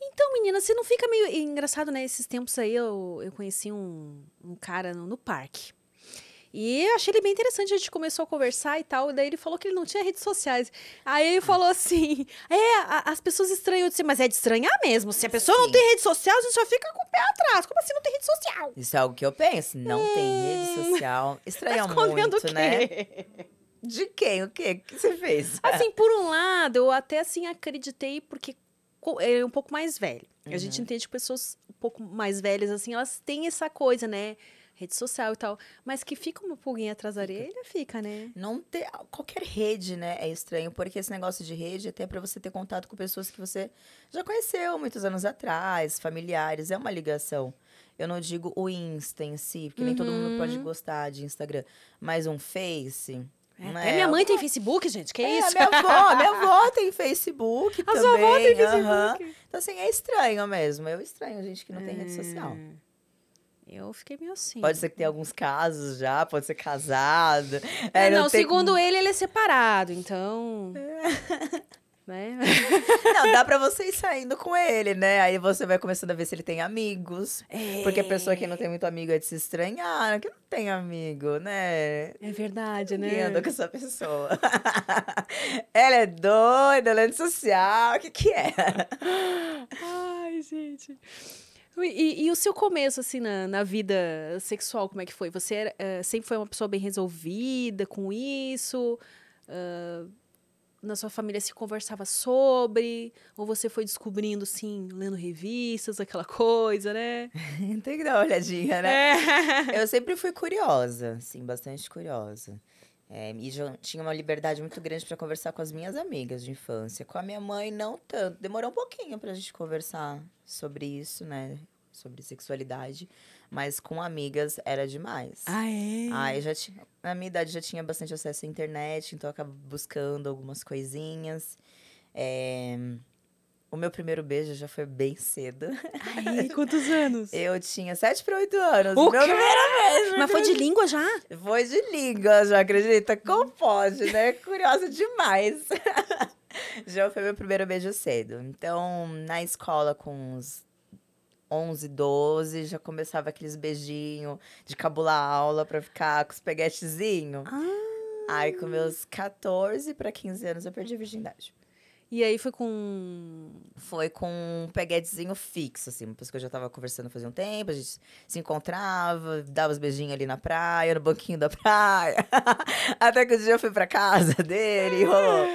Então, menina, você não fica meio engraçado, né? Esses tempos aí eu, eu conheci um, um cara no, no parque. E eu achei ele bem interessante, a gente começou a conversar e tal, e daí ele falou que ele não tinha redes sociais. Aí ele falou assim: é, a- as pessoas estranham, eu disse, mas é de estranhar mesmo. Se a pessoa não Sim. tem rede social, a gente já fica com o pé atrás. Como assim não tem rede social? Isso é algo que eu penso. Não tem rede social. Estranha Tá muito, né? De quem? O quê? O que você fez? Assim, por um lado, eu até assim acreditei, porque ele é um pouco mais velho. A gente Uhum. entende que pessoas um pouco mais velhas, assim, elas têm essa coisa, né? Rede social e tal. Mas que fica uma pulguinha atrás da orelha, fica, né? Não ter qualquer rede, né? É estranho, porque esse negócio de rede é até pra você ter contato com pessoas que você já conheceu muitos anos atrás, familiares, é uma ligação. Eu não digo o Insta em si, porque nem todo mundo pode Uhum. gostar de Instagram, mas um Face. É, até minha mãe tem Facebook, gente. Que É, isso? minha avó, (laughs) minha avó tem Facebook A também. sua avó tem. Facebook. Então, assim, é estranho mesmo. Eu estranho gente que não tem rede social. É. Eu fiquei meio assim. Pode ser que tenha alguns casos já, pode ser casado. É, É, não, tem- segundo ele, ele é separado, então. né? (laughs) Não, dá pra você ir saindo com ele, né? Aí você vai começando a ver se ele tem amigos. Porque a pessoa que não tem muito amigo é de se estranhar, que não tem amigo, né? É verdade, né? anda com essa pessoa. (laughs) ela é doida, ela é antissocial, o que que é? Ai, gente. E, e o seu começo, assim, na, na vida sexual, como é que foi? Você era, eh, sempre foi uma pessoa bem resolvida com isso? Ah, na sua família se conversava sobre? Ou você foi descobrindo, assim, lendo revistas, aquela coisa, né? (laughs) tem que dar uma olhadinha, né? É. Eu sempre fui curiosa, sim, bastante curiosa. É, e já tinha uma liberdade muito grande para conversar com as minhas amigas de infância. Com a minha mãe, não tanto. Demorou um pouquinho pra gente conversar sobre isso, né? Sobre sexualidade. Mas com amigas era demais. Ah, é? Ah, eu já tinha. Na minha idade já tinha bastante acesso à internet, então eu acabo buscando algumas coisinhas. É, O meu primeiro beijo já foi bem cedo. Ai, quantos anos? (laughs) Eu tinha 7 para 8 anos. O meu quê? primeiro beijo. Mas foi de língua já? Foi de língua, já acredita? Como pode, né? Curiosa demais. (laughs) já foi meu primeiro beijo cedo. Então, na escola, com uns 11, 12, já começava aqueles beijinhos de cabular aula pra ficar com os peguetezinhos. Ah. Aí, com meus 14 para 15 anos, eu perdi a virgindade. E aí foi com. Foi com um peguetezinho fixo, assim. Uma pessoa que eu já tava conversando fazia um tempo, a gente se encontrava, dava os beijinhos ali na praia, no banquinho da praia. (laughs) Até que um dia eu fui pra casa dele e rolou.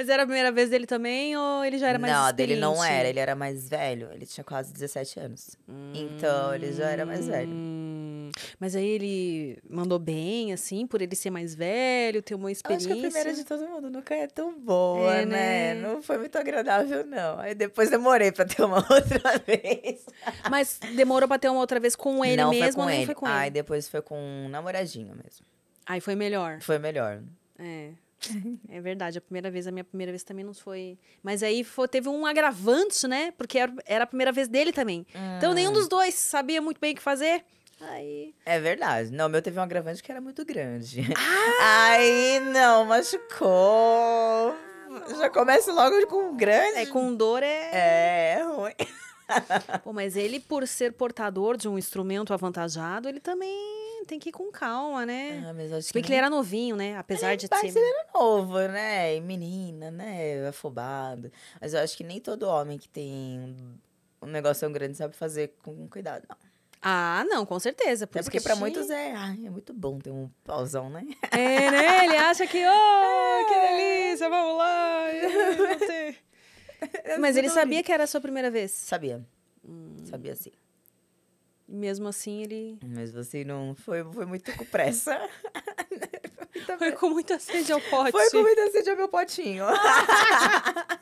Mas era a primeira vez dele também ou ele já era mais não, dele não era, ele era mais velho. Ele tinha quase 17 anos. Então, ele já era mais velho. Hum, Mas aí ele mandou bem, assim, por ele ser mais velho, ter uma Eu experiência. acho que a primeira de todo mundo nunca é tão boa, É, né? né? Não foi muito agradável, não. Aí depois demorei pra ter uma (laughs) outra vez. Mas demorou pra ter uma outra vez com ele não mesmo foi com ele. foi com Aí ele? depois foi com um namoradinho mesmo. Aí foi melhor. Foi melhor. É. É verdade, a primeira vez, a minha primeira vez também não foi. Mas aí foi- teve um agravante, né? Porque era, era a primeira vez dele também. Então Hum. nenhum dos dois sabia muito bem o que fazer. Aí. É verdade. Não, o meu teve um agravante que era muito grande. Ah! Aí, não, machucou. Já começa logo com grande. É, com dor é. É, é ruim. Pô, mas ele, por ser portador de um instrumento avantajado, ele também tem que ir com calma, né? Ah, mas acho que que ele era novinho, né? Apesar de Mas ser. ele era novo, né? E menina, né? Afobado. Mas eu acho que nem todo homem que tem um negócio tão grande sabe fazer com cuidado, não. Ah, não, com certeza. Por Até isso porque tinha- muitos é, ai, é muito bom ter um pauzão, né? É, né? Ele acha que, oh, (laughs) que delícia, vamos lá. (laughs) Mas ele sabia que era a sua primeira vez. Sabia. Hum. Sabia sim. E mesmo assim, ele Mas você não foi, foi muito com pressa. (laughs) foi com muita sede ao pote. Foi com muita sede ao meu potinho. (laughs)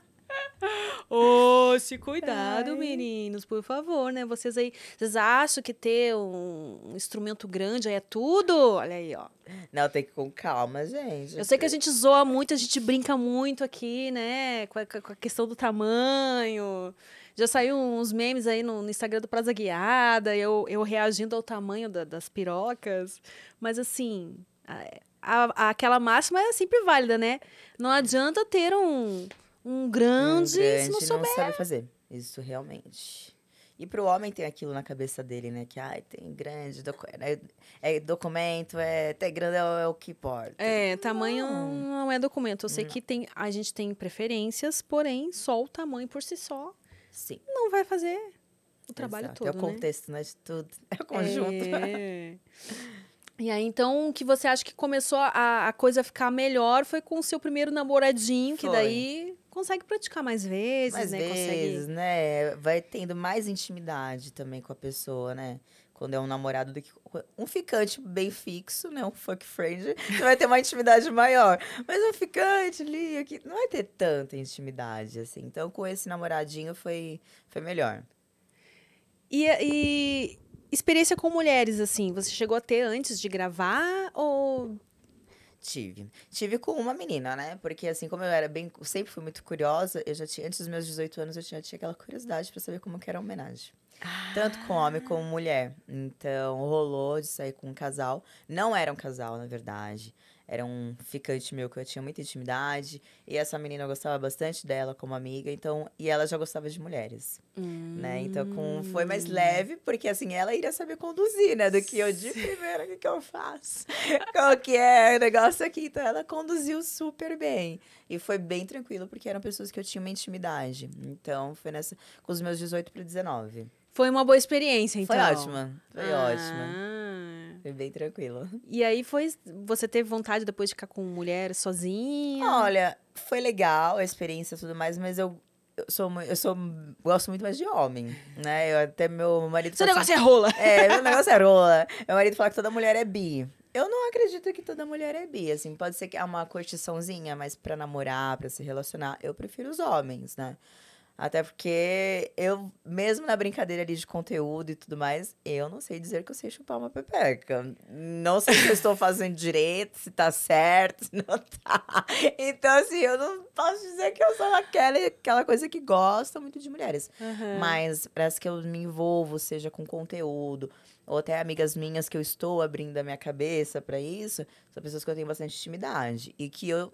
Ô, se cuidado, Ai. meninos, por favor, né? Vocês aí, vocês acham que ter um, um instrumento grande aí é tudo? Olha aí, ó. Não, tem que ir com calma, gente. Eu sei que a gente zoa muito, a gente brinca muito aqui, né? Com a, com a questão do tamanho. Já saiu uns memes aí no, no Instagram do Praza Guiada, eu, eu reagindo ao tamanho da- das pirocas. Mas assim, a- a- aquela máxima é sempre válida, né? Não adianta ter um, um grande, Um grande se não não souber. sabe fazer. Isso realmente. E pro homem tem aquilo na cabeça dele, né? Que, ai, tem grande, docu é, é documento, é ter grande é, o- é o que importa. É, tamanho Não. não é documento. Eu sei Não. que tem, a gente tem preferências, porém, só o tamanho por si só Sim. não vai fazer o trabalho exato. todo, É o né? contexto, né? De tudo. (laughs) É o conjunto. É. (laughs) E aí, então, o que você acha que começou a, a coisa a ficar melhor foi com o seu primeiro namoradinho, que Foi. daí consegue praticar mais vezes, Mais né? vezes, Consegue. né? Vai tendo mais intimidade também com a pessoa, né? Quando é um namorado do que um ficante bem fixo, né? Um fuck friend, você vai ter uma intimidade maior. Mas um ficante ali, aqui, não vai ter tanta intimidade, assim. Então, com esse namoradinho foi, foi melhor. E, e experiência com mulheres, assim, você chegou a ter antes de gravar ou. Tive. Tive com uma menina, né? Porque assim, como eu era bem. Sempre fui muito curiosa, eu já tinha. Antes dos meus 18 anos, eu já tinha aquela curiosidade pra saber como que era a homenagem. Tanto com homem como mulher. Então, rolou de sair com um casal. Não era um casal, na verdade. Era um ficante meu que eu tinha muita intimidade. E essa menina eu gostava bastante dela como amiga. Então, e ela já gostava de mulheres. Né? Então, com, foi mais Hum. leve, porque assim, ela iria saber conduzir, né? Do que eu de primeira, o que, que eu faço? (laughs) Qual que é o negócio aqui? Então, ela conduziu super bem. E foi bem tranquilo, porque eram pessoas que eu tinha uma intimidade. Então, foi nessa, com os meus 18 para 19. Foi uma boa experiência, então. Foi ótima, foi ótima. Foi bem tranquilo. E aí foi. Você teve vontade depois de ficar com mulher sozinha? Olha, foi legal a experiência e tudo mais, mas eu, eu sou eu sou gosto muito mais de homem, né? Eu, até meu marido Seu assim, negócio é rola. É, meu (laughs) negócio é rola. Meu marido fala que toda mulher é bi. Eu não acredito que toda mulher é bi, assim. Pode ser que é uma curtiçãozinha, mas pra namorar, pra se relacionar, eu prefiro os homens, né? Até porque eu, mesmo na brincadeira ali de conteúdo e tudo mais, eu não sei dizer que eu sei chupar uma pepeca. Não sei se eu estou fazendo direito, se tá certo, (laughs) se não tá. Então, assim, eu não posso dizer que eu sou aquela, aquela coisa que gosta muito de mulheres. Aham. Mas parece que eu me envolvo, seja com conteúdo, ou até amigas minhas que eu estou abrindo a minha cabeça pra isso, são pessoas que eu tenho bastante intimidade. E que eu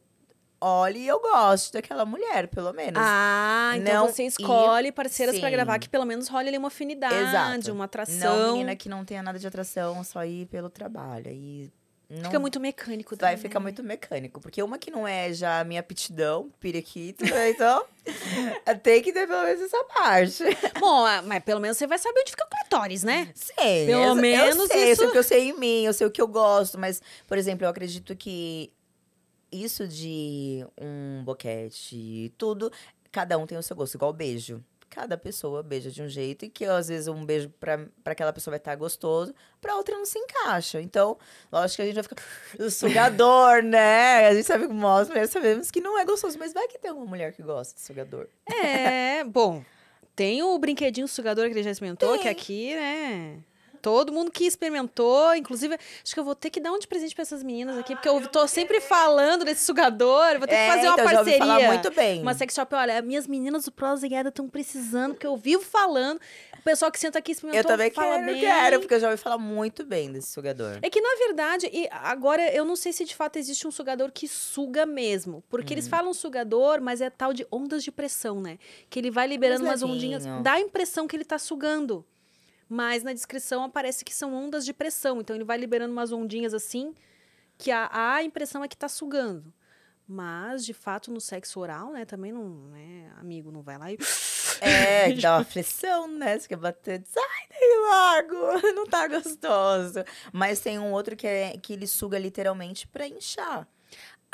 olho e eu gosto daquela mulher, pelo menos. Ah, então Não você ir- escolhe parceiras pra Sim. gravar que pelo menos role ali uma afinidade, Exato. uma atração. Não menina que não tenha nada de atração, só ir pelo trabalho. Aí não Fica muito mecânico vai também, ficar né? muito mecânico. Porque uma que não é já a minha aptidão, periquito, né? então (laughs) tem que ter pelo menos essa parte. (laughs) Bom, ah, mas pelo menos você vai saber onde fica o clitóris, né? Sei. Pelo eu, menos eu sei, eu isso- sei o que eu sei em mim, eu sei o que eu gosto, mas, por exemplo, eu acredito que isso de um boquete e tudo, cada um tem o seu gosto, igual beijo. Cada pessoa beija de um jeito e que às vezes um beijo pra aquela pessoa vai estar gostoso, pra outra não se encaixa. Então, lógico que a gente vai ficar. (laughs) O sugador, né? A gente sabe como nós mulheres sabemos que não é gostoso, mas vai que tem uma mulher que gosta de sugador. É, bom. Tem o brinquedinho sugador que ele já experimentou, que Tem. aqui, né? Todo mundo que experimentou, inclusive, acho que eu vou ter que dar um de presente pra essas meninas aqui, porque eu tô sempre falando desse sugador, vou ter que fazer uma então, já ouvi parceria. falar muito bem. Uma sex shop, olha, minhas meninas do Prosa Guiada estão precisando, porque eu vivo falando. O pessoal que senta aqui experimentou Eu também fala quero, bem. quero, porque eu já ouvi falar muito bem desse sugador. É que, na verdade, e agora eu não sei se de fato existe um sugador que suga mesmo. Porque Hum. eles falam sugador, mas é tal de ondas de pressão, né? Que ele vai liberando umas ondinhas. Dá a impressão que ele tá sugando. Mas na descrição aparece que são ondas de pressão. Então ele vai liberando umas ondinhas assim, que a, a impressão é que tá sugando. Mas, de fato, no sexo oral, né? Também não, né? Amigo, não vai lá e. (laughs) É, dá uma aflição, né? Você quer bater, sai daí logo, não tá gostoso. Mas tem um outro que, é, que ele suga literalmente pra inchar.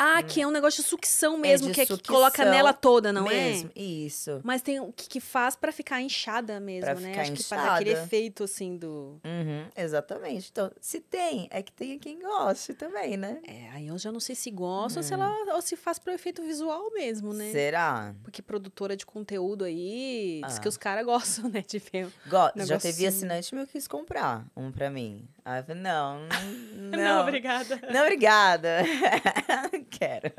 Ah, que é um negócio de sucção mesmo, de que é que sucção coloca nela toda, não é? mesmo. Isso. Mas tem o que, que faz pra ficar inchada mesmo, Pra né? ficar Acho que para dar aquele inchada. efeito assim do. Uhum, exatamente. Então, se tem, é que tem quem goste também, né? É, aí eu já não sei se gosta ou Hum. se ela ou se faz pro efeito visual mesmo, né? Será? Porque produtora de conteúdo aí diz Ah. que os caras (laughs) gostam, né? De ver. Go já Negocinho. teve assinante meu que quis comprar um pra mim. Aí eu falei, não, (laughs) não. Não, obrigada. (laughs) Não, obrigada. (laughs) Quero.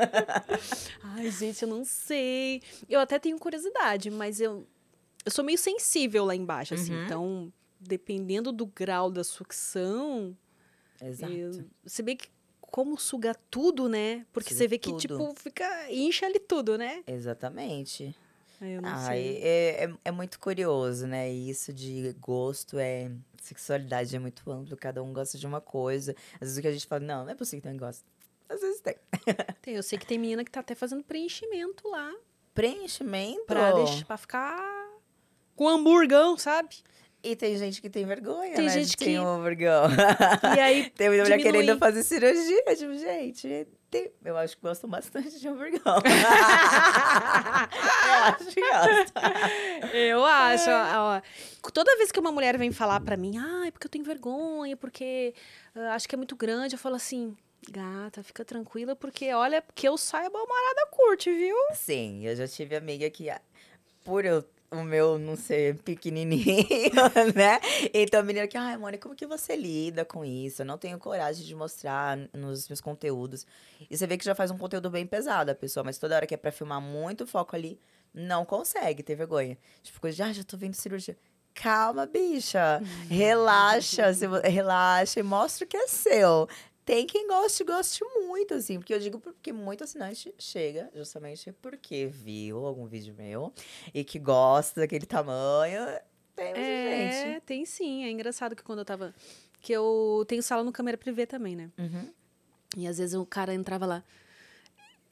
Ai, gente, eu não sei. Eu até tenho curiosidade, mas eu, eu sou meio sensível lá embaixo, assim. Uhum. Então, dependendo do grau da sucção, Exato. eu, vê que como suga tudo, né? Porque Suga você vê que, tudo. tipo, fica. incha ali tudo, né? Exatamente. Eu não Ah, sei. é, é, é muito curioso, né? Isso de gosto é. Sexualidade é muito amplo, cada um gosta de uma coisa. Às vezes o que a gente fala, não, não é possível que não gosta. Às vezes tem. (laughs) Tem- Eu sei que tem menina que tá até fazendo preenchimento lá. Preenchimento. Pra, deixar, pra ficar com hamburgão, sabe? E tem gente que tem vergonha, Tem né? gente que- ter um hamburgão. E aí, (laughs) tem mulher diminui. querendo fazer cirurgia. Tipo, gente, tem- eu acho que gostam bastante de hamburgão. (laughs) (laughs) eu acho que gostam. eu acho, ó, toda vez que uma mulher vem falar pra mim, ai, porque eu tenho vergonha, porque ah, acho que é muito grande, eu falo assim, gata, fica tranquila, porque olha, que eu saio mal-humorada curte, viu? Sim, eu já tive amiga que, ah, por eu, o meu não ser pequenininho, (laughs) né? Então, a menina que, ai, Mônica, como que você lida com isso? Eu não tenho coragem de mostrar nos meus conteúdos. E você vê que já faz um conteúdo bem pesado a pessoa, mas toda hora que é pra filmar muito foco ali, não consegue ter vergonha. Tipo, coisa de, ah, já tô vendo cirurgia. Calma, bicha. Relaxa, relaxa e mostra o que é seu. Tem quem goste, goste muito, assim. Porque eu digo porque muito assinante chega justamente porque viu algum vídeo meu e que gosta daquele tamanho. Tem É, gente. tem sim, é engraçado que quando eu tava, que eu tenho sala no câmera privê também, né? Uhum. E às vezes o cara entrava lá.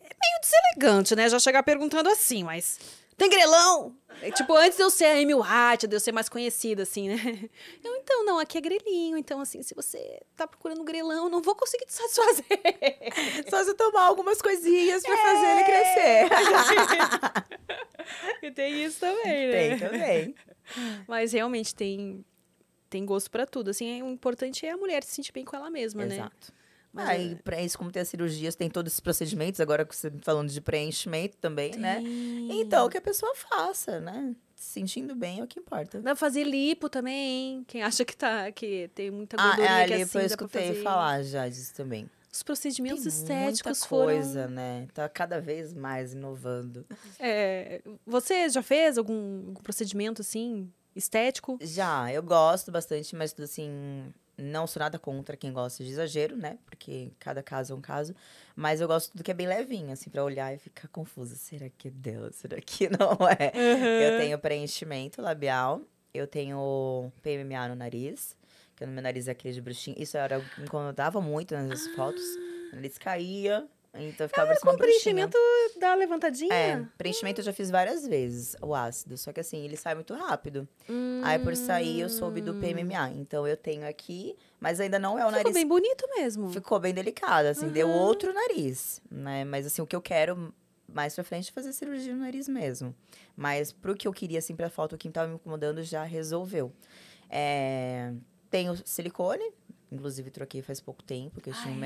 É meio deselegante, né? Já chegar perguntando assim, mas. Tem grelão? É, tipo, antes de eu ser a Amy White, de eu ser mais conhecida, assim, né? (laughs) Eu, então, não, aqui é grelinho. Então, assim, se você tá procurando grelão, eu não vou conseguir te satisfazer. (laughs) Só se tomar algumas coisinhas pra fazer É. ele crescer. (laughs) e tem isso também, né? Tem também. Mas realmente tem, tem gosto pra tudo. Assim, o importante é a mulher se sentir bem com ela mesma, né? Exato. Mas ah, é- e pra isso, como tem as cirurgias, tem todos esses procedimentos, agora que você tá falando de preenchimento também, né? Tem. Então, que a pessoa faça, né? Se sentindo bem é o que importa. Dá pra fazer lipo também. Quem acha que, tá, que tem muita Ah, gordurinha é, que ali assim, eu escutei falar já disso também. Os procedimentos Tem estéticos muita foram... coisa, né? Tá cada vez mais inovando. (laughs) É, você já fez algum, algum procedimento, assim, estético? Já, eu gosto bastante, mas assim, não sou nada contra quem gosta de exagero, né? Porque cada caso é um caso. Mas eu gosto do que é bem levinho, assim, pra olhar e ficar confusa. Será que deu? Será que (laughs) não é? Eu tenho preenchimento labial, eu tenho PMMA no nariz, que no meu nariz é aquele de bruxinho. Isso era algo que me incomodava muito nas fotos. O nariz caía, então ficava parecendo Com bruxinha. preenchimento da levantadinha? É, preenchimento eu já fiz várias vezes, o ácido. Só que assim, ele sai muito rápido. Aí por sair eu soube do PMMA. Então eu tenho aqui, mas ainda não é o Ficou nariz. bem bonito mesmo. Ficou bem delicado, assim, deu outro nariz, né? Mas assim, o que eu quero mais pra frente é fazer cirurgia no nariz mesmo. Mas pro que eu queria, assim, pra foto, o que tava me incomodando já resolveu. É, tenho silicone, inclusive troquei faz pouco tempo, que eu tinha um Ah, é?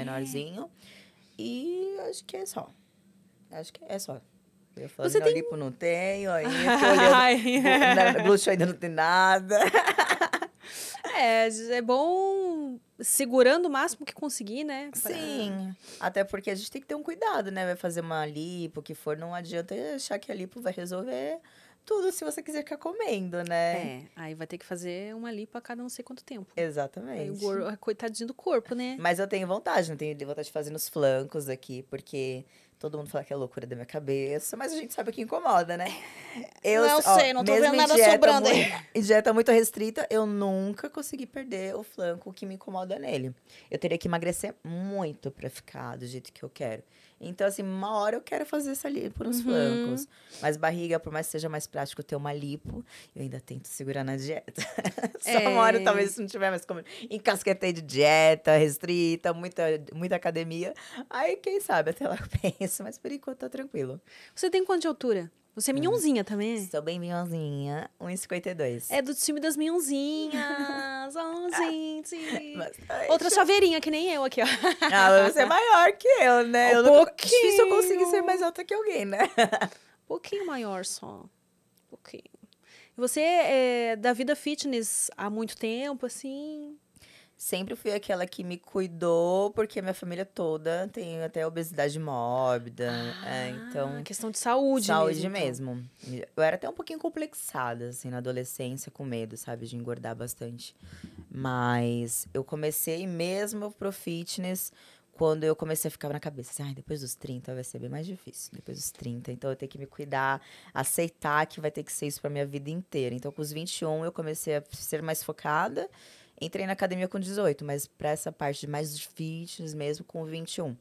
E acho que é só. Acho que é só. Eu Você falei, tem- lipo não tenho tô (laughs) olhando. Glúteo (laughs) ainda não tem nada. (laughs) É, é bom segurando o máximo que conseguir, né? Pra- Sim, até porque a gente tem que ter um cuidado, né? Vai fazer uma lipo, o que for, não adianta achar que a lipo vai resolver tudo se você quiser ficar comendo, né? É, aí vai ter que fazer uma lipo a cada não sei quanto tempo. Aí Exatamente. gor- coitadinho do corpo, né? Mas eu tenho vontade, não tenho vontade de fazer nos flancos aqui, porque todo mundo fala que é loucura da minha cabeça, mas a gente sabe o que incomoda, né? (laughs) Eu, Não ó, sei, não tô vendo nada sobrando aí. Em dieta muito restrita, eu nunca consegui perder o flanco que me incomoda nele. Eu teria que emagrecer muito pra ficar do jeito que eu quero. Então, assim, uma hora eu quero fazer essa lipo nos Uhum. flancos. Mas barriga, por mais que seja mais prático ter uma lipo, eu ainda tento segurar na dieta. (laughs) Só uma hora, É. talvez, se não tiver mais como... Encasquetei de dieta, restrita, muita, muita academia. Aí, quem sabe, até lá eu (laughs) penso. Mas, por enquanto, tá tranquilo. Você tem quanto de altura? Você é minhonzinha também? Estou bem minhãozinha, 1,52. É do time das minhonzinhas. oh, gente. Bastante. Outra chaveirinha, que nem eu aqui, ó. Ah, você é maior que eu, né? Um eu não- Difícil eu pouquinho. conseguir ser mais alta que alguém, né? Um pouquinho maior só. Um pouquinho. Você é da vida fitness há muito tempo, assim? Sempre fui aquela que me cuidou, porque minha família toda tem até obesidade mórbida. é, então, Ah, questão de saúde, saúde mesmo. mesmo. Eu era até um pouquinho complexada, assim, na adolescência, com medo, sabe, de engordar bastante. Mas eu comecei mesmo pro fitness quando eu comecei a ficar na cabeça, assim, ai, depois dos 30 vai ser bem mais difícil. Depois dos 30, então eu tenho que me cuidar, aceitar que vai ter que ser isso pra minha vida inteira. Então, com os 21, eu comecei a ser mais focada. Entrei na academia com 18, mas pra essa parte de mais fitness mesmo, com 21.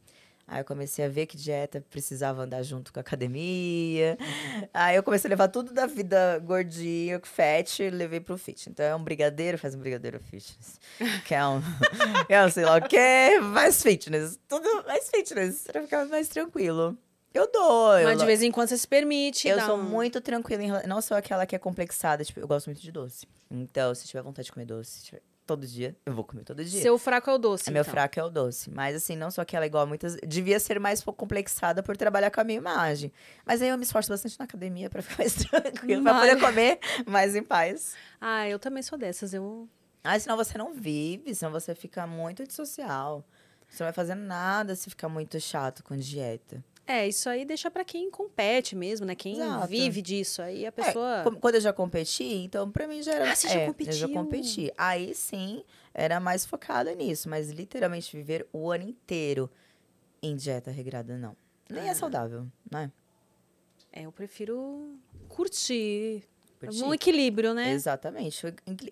Aí eu comecei a ver que dieta precisava andar junto com a academia. Aí eu comecei a levar tudo da vida gordinho, fat, e levei pro fitness. Então é um brigadeiro, faz um brigadeiro fitness. (laughs) Que é um, é um sei lá o quê, mais fitness. Tudo mais fitness, pra ficar mais tranquilo. Eu dou. Eu, Mas de vez em quando você se permite. eu sou um- muito tranquila. Em, não sou aquela que é complexada. Tipo, eu gosto muito de doce. Então, se tiver vontade de comer doce, se tiver todo dia, eu vou comer todo dia. Seu fraco é o doce. É, meu então. fraco é o doce. Mas, assim, não sou aquela igual a muitas. Devia ser mais complexada por trabalhar com a minha imagem. Mas aí eu me esforço bastante na academia pra ficar (laughs) mais tranquila, pra poder comer mais em paz. Ah, eu também sou dessas. Eu. Ah, senão você não vive, senão você fica muito antissocial. Você não vai fazer nada se ficar muito chato com dieta. É, isso aí deixa pra quem compete mesmo, né? Quem Exato. vive disso. Aí a É, pessoa. como- quando eu já competi, então pra mim já era. Ah, você já é, Eu já competiu? competi. Aí sim, era mais focada nisso. Mas literalmente viver o ano inteiro em dieta regrada, não. Nem Ah. é saudável, né? É, eu prefiro curtir. Um equilíbrio, né? Exatamente.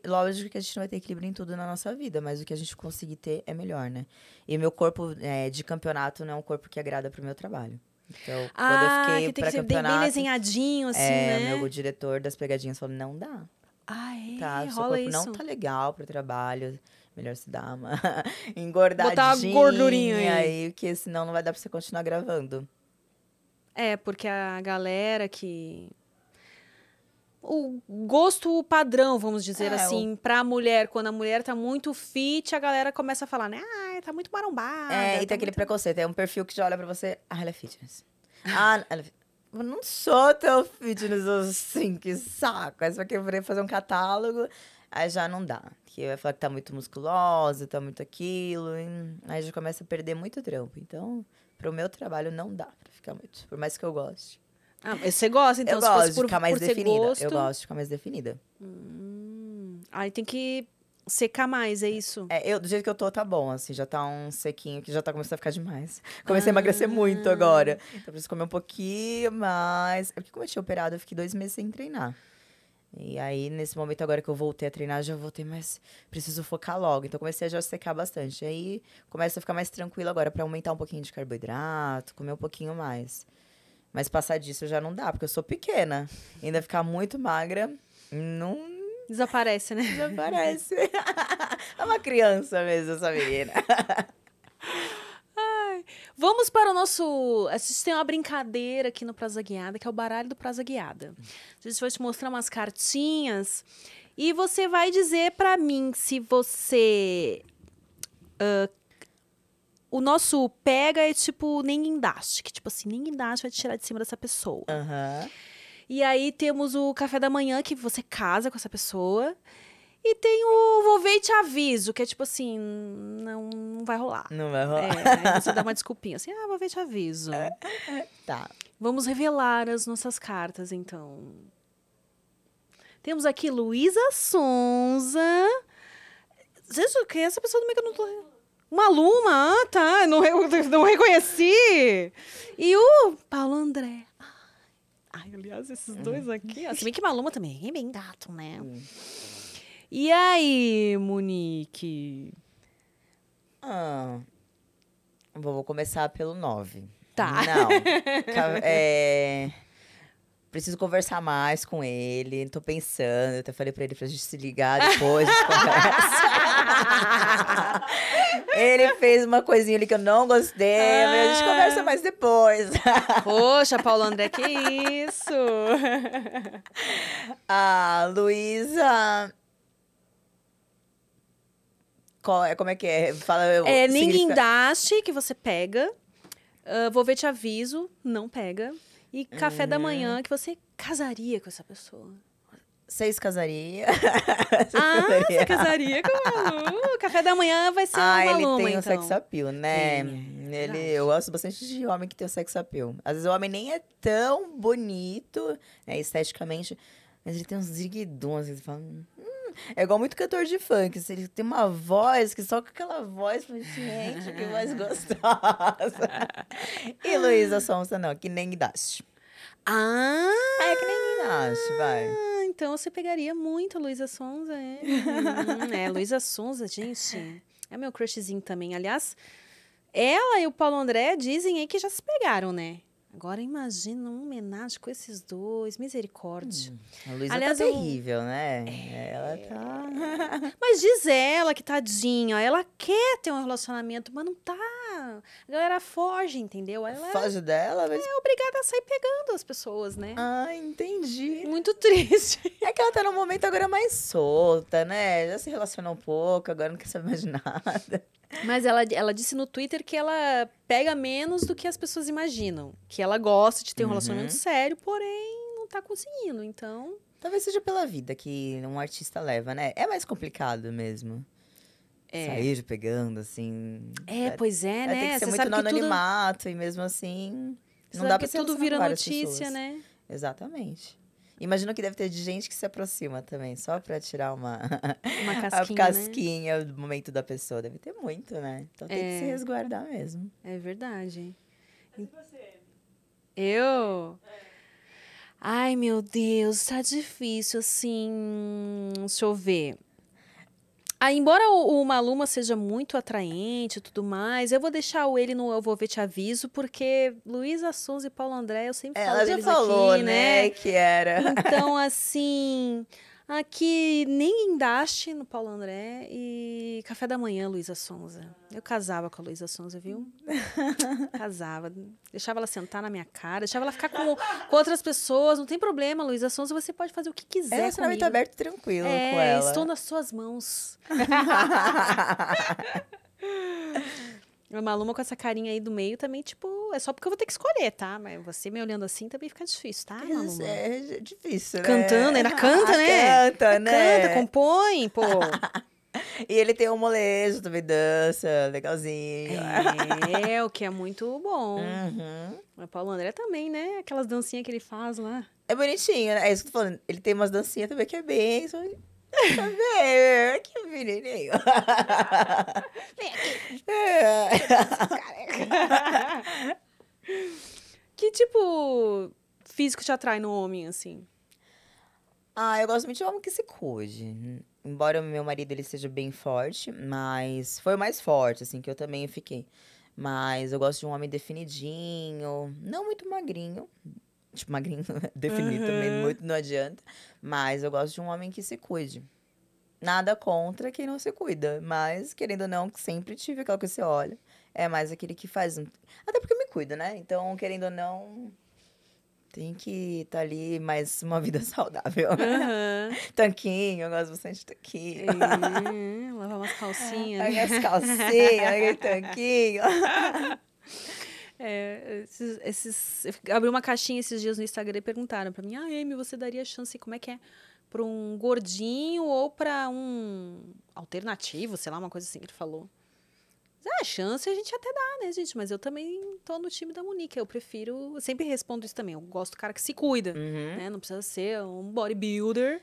Lógico que a gente não vai ter equilíbrio em tudo na nossa vida, mas o que a gente conseguir ter é melhor, né? E meu corpo é, de campeonato não é um corpo que agrada pro meu trabalho. Então, Ah, quando eu que fiquei tem que ser bem, bem desenhadinho, assim, é, né? meu diretor das pegadinhas falou, não dá. Ah, é? Tá, seu corpo isso. não tá legal pro trabalho. Melhor se dar (laughs) uma engordadinha. gordurinha aí. aí. Porque senão não vai dar pra você continuar gravando. É, porque a galera que. O gosto padrão, vamos dizer É, assim, pra mulher, quando a mulher tá muito fit, a galera começa a falar, né? Ah, tá muito marombada. é, e tá tem aquele muito... preconceito. É um perfil que já olha pra você. Ah, ela é fitness. (laughs) Ah, ela é Eu não sou tão fitness assim, que saco. Aí você vai querer fazer um catálogo, aí já não dá. Que vai falar que tá muito musculosa, tá muito aquilo. e aí já começa a perder muito trampo. Então, pro meu trabalho não dá pra ficar muito. Por mais que eu goste. Ah, mas você gosta, então, eu gosto de por, ficar mais definida. gosto... Eu gosto de ficar mais definida. Hum, aí tem que secar mais, é isso? É, eu, do jeito que eu tô, tá bom, assim, já tá um sequinho que já tá começando a ficar demais. Comecei a emagrecer muito agora. Então, preciso comer um pouquinho mais. É porque, como eu tinha operado, eu fiquei dois meses sem treinar. E aí, nesse momento agora que eu voltei a treinar, já voltei, mas preciso focar logo. Então, comecei a já secar bastante. Aí, começa a ficar mais tranquilo agora pra aumentar um pouquinho de carboidrato, comer um pouquinho mais. Mas passar disso já não dá, porque eu sou pequena. Ainda ficar muito magra, não Desaparece, né? Desaparece. (laughs) é uma criança mesmo, essa menina. Vamos para o nosso. A gente tem uma brincadeira aqui no Prosa Guiada, que é o baralho do Prosa Guiada. A gente vai te mostrar umas cartinhas e você vai dizer para mim se você. ah, o nosso pega é tipo nem guindaste, que tipo assim, nem guindaste vai te tirar de cima dessa pessoa. Aham. E aí temos o café da manhã, que você casa com essa pessoa. E tem o vou ver e te aviso, que é tipo assim, não, não vai rolar. Não vai rolar. É, você dá uma desculpinha, assim, ah, vou ver e te aviso. (laughs) Tá. Vamos revelar as nossas cartas, então. Temos aqui Luísa Sonza. Gente, o que é essa pessoa do meio que eu não tô... Uma Luma, ah, tá, não, (laughs) não reconheci. E o Paulo André. Ai, aliás, esses dois aqui, ó, se bem que Maluma também é bem gato, né? Hum. E aí, Monique? Ah, vou começar pelo 9. Tá. Não. (laughs) É, Preciso conversar mais com ele. Tô pensando. Eu até falei pra ele pra gente se ligar depois. a gente conversa. (laughs) ele fez uma coisinha ali que eu não gostei. mas a gente Ah. conversa mais depois. Poxa, Paulo André, que isso? A (laughs) Luísa. Qual é, como é que é? Fala, É nem significa- que você pega. Ah, vou ver te aviso, não pega. E café da Uhum. manhã que você casaria com essa pessoa. Seis casaria. (laughs) Ah, você casaria com o Malu. Café da manhã vai ser Ah, uma ele tem o então. sex appeal, né? Tem, é ele, eu gosto bastante de homem que tem o sex appeal. Às vezes o homem nem é tão bonito, né, esteticamente, mas ele tem uns ziguidons, assim, você fala... "Hum". É igual muito cantor de funk. assim, Ele tem uma voz que só com aquela voz, gente, que voz gostosa. (laughs) e Luísa Sonsa, não, que nem Dash. Ah! É que nem Dash, vai. Então você pegaria muito a Luísa Sonza, é. Hum, (laughs) é, Luísa Sonza, gente. É meu crushzinho também. Aliás, ela e o Paulo André dizem aí que já se pegaram, né? Agora imagina uma homenagem com esses dois, misericórdia. A Luísa Aliás, tá eu- terrível, né? Ela tá... (laughs) Mas diz ela que tadinha, ela quer ter um relacionamento, mas não tá. A galera foge, entendeu? Ela Foge dela, mas... é obrigada a sair pegando as pessoas, né? Ah, entendi. Muito triste. (laughs) É que ela tá num momento agora mais solta, né? Já se relacionou um pouco, agora não quer saber mais de nada. Mas ela, ela disse no Twitter que ela pega menos do que as pessoas imaginam. Que ela gosta de ter um Uhum. relacionamento sério, porém não tá conseguindo. Então. Talvez seja pela vida que um artista leva, né? É mais complicado mesmo. É. Sair pegando, assim. É, pois é, É, né? tem que ser Você muito sabe no que tudo, anonimato e mesmo assim. você Não sabe dá que pra se tudo vira notícia, pessoas. né? Exatamente. Imagino que deve ter de gente que se aproxima também, só pra tirar uma (laughs) Uma (laughs) a casquinha. né? casquinha do momento da pessoa. Deve ter muito, né? Então tem que É. se resguardar mesmo. É verdade. Eu? Ai, meu Deus, tá difícil, assim. Deixa eu ver. Ah, embora o, o Maluma seja muito atraente e tudo mais, eu vou deixar o ele no Eu Vou Ver Te Aviso, porque Luísa Souza e Paulo André, eu sempre falo Ela já deles falou, aqui, né? Que era. Então, (laughs) assim, aqui nem Guindaste no Paulo André e Café da Manhã, Luísa Sonza. Eu casava com a Luísa Sonza, viu? (laughs) casava. Deixava ela sentar na minha cara, deixava ela ficar com, com outras pessoas. Não tem problema, Luísa Sonza, você pode fazer o que É quiser relacionamento comigo. aberto e tranquilo é, com ela. estou nas suas mãos. (laughs) (laughs) A Maluma com essa carinha aí do meio também, tipo, é só porque eu vou ter que escolher, tá? Mas você me olhando assim também fica difícil, tá, Maluma? É difícil, né? Cantando, ainda (laughs) canta, né? Canta, né? Canta, compõe, pô. (laughs) E ele tem um molejo, também dança, legalzinho. É, o que é muito bom. Uhum. O Paulo André também, né? Aquelas dancinhas que ele faz lá. É bonitinho, né? É isso que eu tô falando. Ele tem umas dancinhas também que é bem. Tá? Que menininho. É. Que tipo físico te atrai no homem, assim? Ah, eu gosto muito de homem que se cuide. Embora o meu marido ele seja bem forte, mas foi o mais forte, assim, que eu também fiquei. Mas eu gosto de um homem definidinho, não muito magrinho. Tipo, magrinho (laughs) definido também, Uhum. muito não adianta. Mas eu gosto de um homem que se cuide. Nada contra quem não se cuida, mas querendo ou não, sempre tive aquela que você olha. É mais aquele que faz. um- Até porque eu me cuido, né? Então, querendo ou não, tem que estar ali mais uma vida (laughs) saudável. Aham. Tanquinho, eu gosto bastante de tanquinho. É, lavar umas calcinhas. Olha (laughs) as calcinhas, o tanquinho. É, esses, esses, eu abri uma caixinha esses dias no Instagram e perguntaram pra mim: Ah, Amy, você daria chance, como é que é? Pra um gordinho ou pra um alternativo, sei lá, uma coisa assim que ele falou. Ah, chance a gente até dá, né, gente? Mas eu também tô no time da Monique. Eu prefiro. Eu sempre respondo isso também. Eu gosto do cara que se cuida, Uhum. né? Não precisa ser um bodybuilder,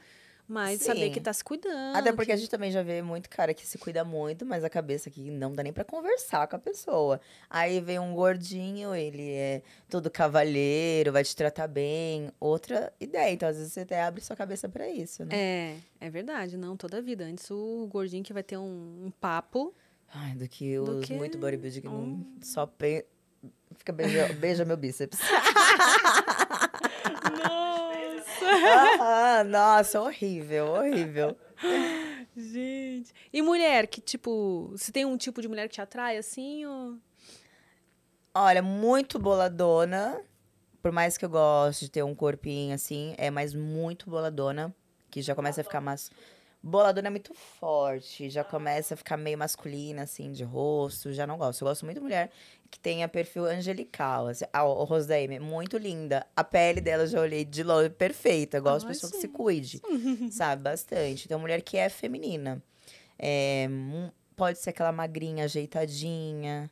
mas saber Sim. que tá se cuidando. Até porque que- a gente também já vê muito cara que se cuida muito, mas a cabeça aqui não dá nem pra conversar com a pessoa. Aí vem um gordinho, ele é todo cavalheiro, vai te tratar bem. Outra ideia. Então, às vezes, você até abre sua cabeça pra isso, né? É, é verdade, não, toda a vida. Antes o gordinho que vai ter um, um papo. Ai, do que Do os que- muito bodybuilding que não Hum. só pe... fica beija, beija meu bíceps. (laughs) (laughs) Nossa! Ah, (laughs) nossa, horrível, horrível. Gente. E mulher, que tipo. Se tem um tipo de mulher que te atrai assim, ou. Olha, muito boladona. Por mais que eu goste de ter um corpinho assim, é mais muito boladona. Que já começa a ficar mais. Boladona é muito forte, já começa a ficar meio masculina, assim, de rosto. Já não gosto. Eu gosto muito de mulher que tenha perfil angelical. Assim. Ah, o Rose da Amy, é muito linda. A pele dela eu já olhei de longe, perfeita. Eu gosto de Ai, pessoa que se sim. cuide, (laughs) sabe? Bastante. Então, mulher que é feminina. É, pode ser aquela magrinha, ajeitadinha.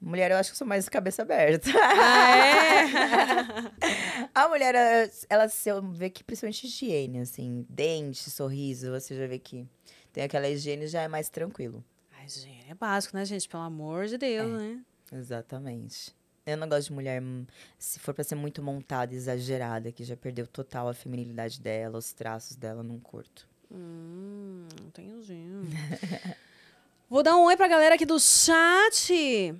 Mulher, eu acho que sou mais cabeça aberta. Ah, é? (laughs) A mulher, ela- ela se vê que principalmente higiene, assim, dente, sorriso, você já vê que tem aquela higiene já é mais tranquilo. Ai, gente, é básico, né, gente? Pelo amor de Deus, né? Exatamente. Eu não gosto de mulher, hum, se for pra ser muito montada, exagerada, que já perdeu total a feminilidade dela, os traços dela, não curto. Hum, entendi. (laughs) Vou dar um oi pra galera aqui do chat.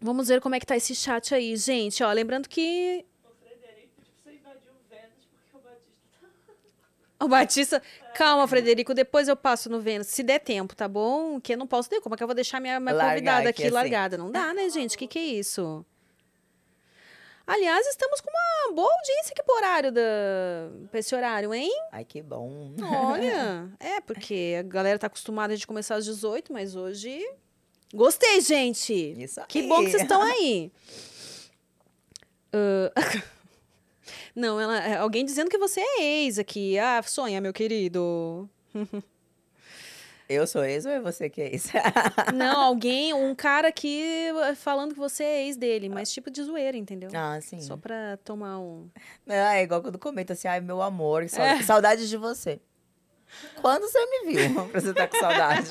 Vamos ver como é que tá esse chat aí, gente. Ó, lembrando que O Frederico pediu pra você invadir o Vênus porque o Batista tá. O Batista. Calma, Frederico, depois eu passo no Vênus, se der tempo, tá bom? Que eu não posso ter. Como é que eu vou deixar minha, minha Largar convidada aqui aqui assim. largada? Não dá, né, gente? O que, que é isso? Aliás, estamos com uma boa audiência aqui pro horário da... pra esse horário, hein? Ai, que bom. Olha, (laughs) é, porque a galera tá acostumada a gente começar às 18, mas hoje. Gostei, gente! Isso aí. Que bom que vocês estão (laughs) aí. Ah, (laughs) Não, ela, é alguém dizendo que você é ex aqui. Ah, sonha, meu querido. Eu sou ex ou é você que é ex? (laughs) Não, (laughs) alguém, um cara aqui eh, falando que você é ex dele, mas tipo de zoeira, entendeu? ah, sim. Só pra tomar um. Ah, é igual quando comenta assim, ai, meu amor, que sau- É. saudade de você. Quando você me viu (laughs) pra você estar com saudade?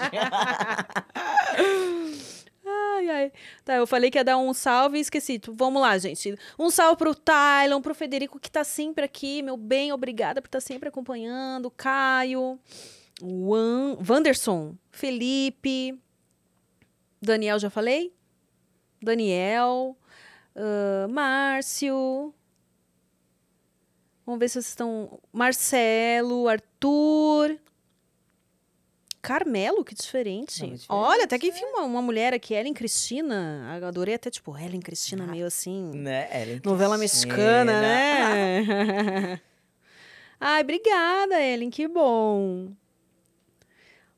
Ai, ai. Tá, eu falei que ia dar um salve e esqueci. Vamos lá, gente. Um salve pro Tylon, pro Federico, que tá sempre aqui. Meu bem, obrigada por estar sempre acompanhando. Caio, Wan, Wanderson, Felipe, Daniel, já falei? Daniel, ah, Márcio. Vamos ver se vocês estão. Marcelo, Arthur. Carmelo, que diferente. Diferente, Olha, até que enfim, uma, uma mulher aqui, Ellen Cristina. Adorei até, tipo, Ellen Cristina, meio assim. né? Ellen Novela Cristina. mexicana, né? (laughs) Ai, obrigada, Ellen, que bom.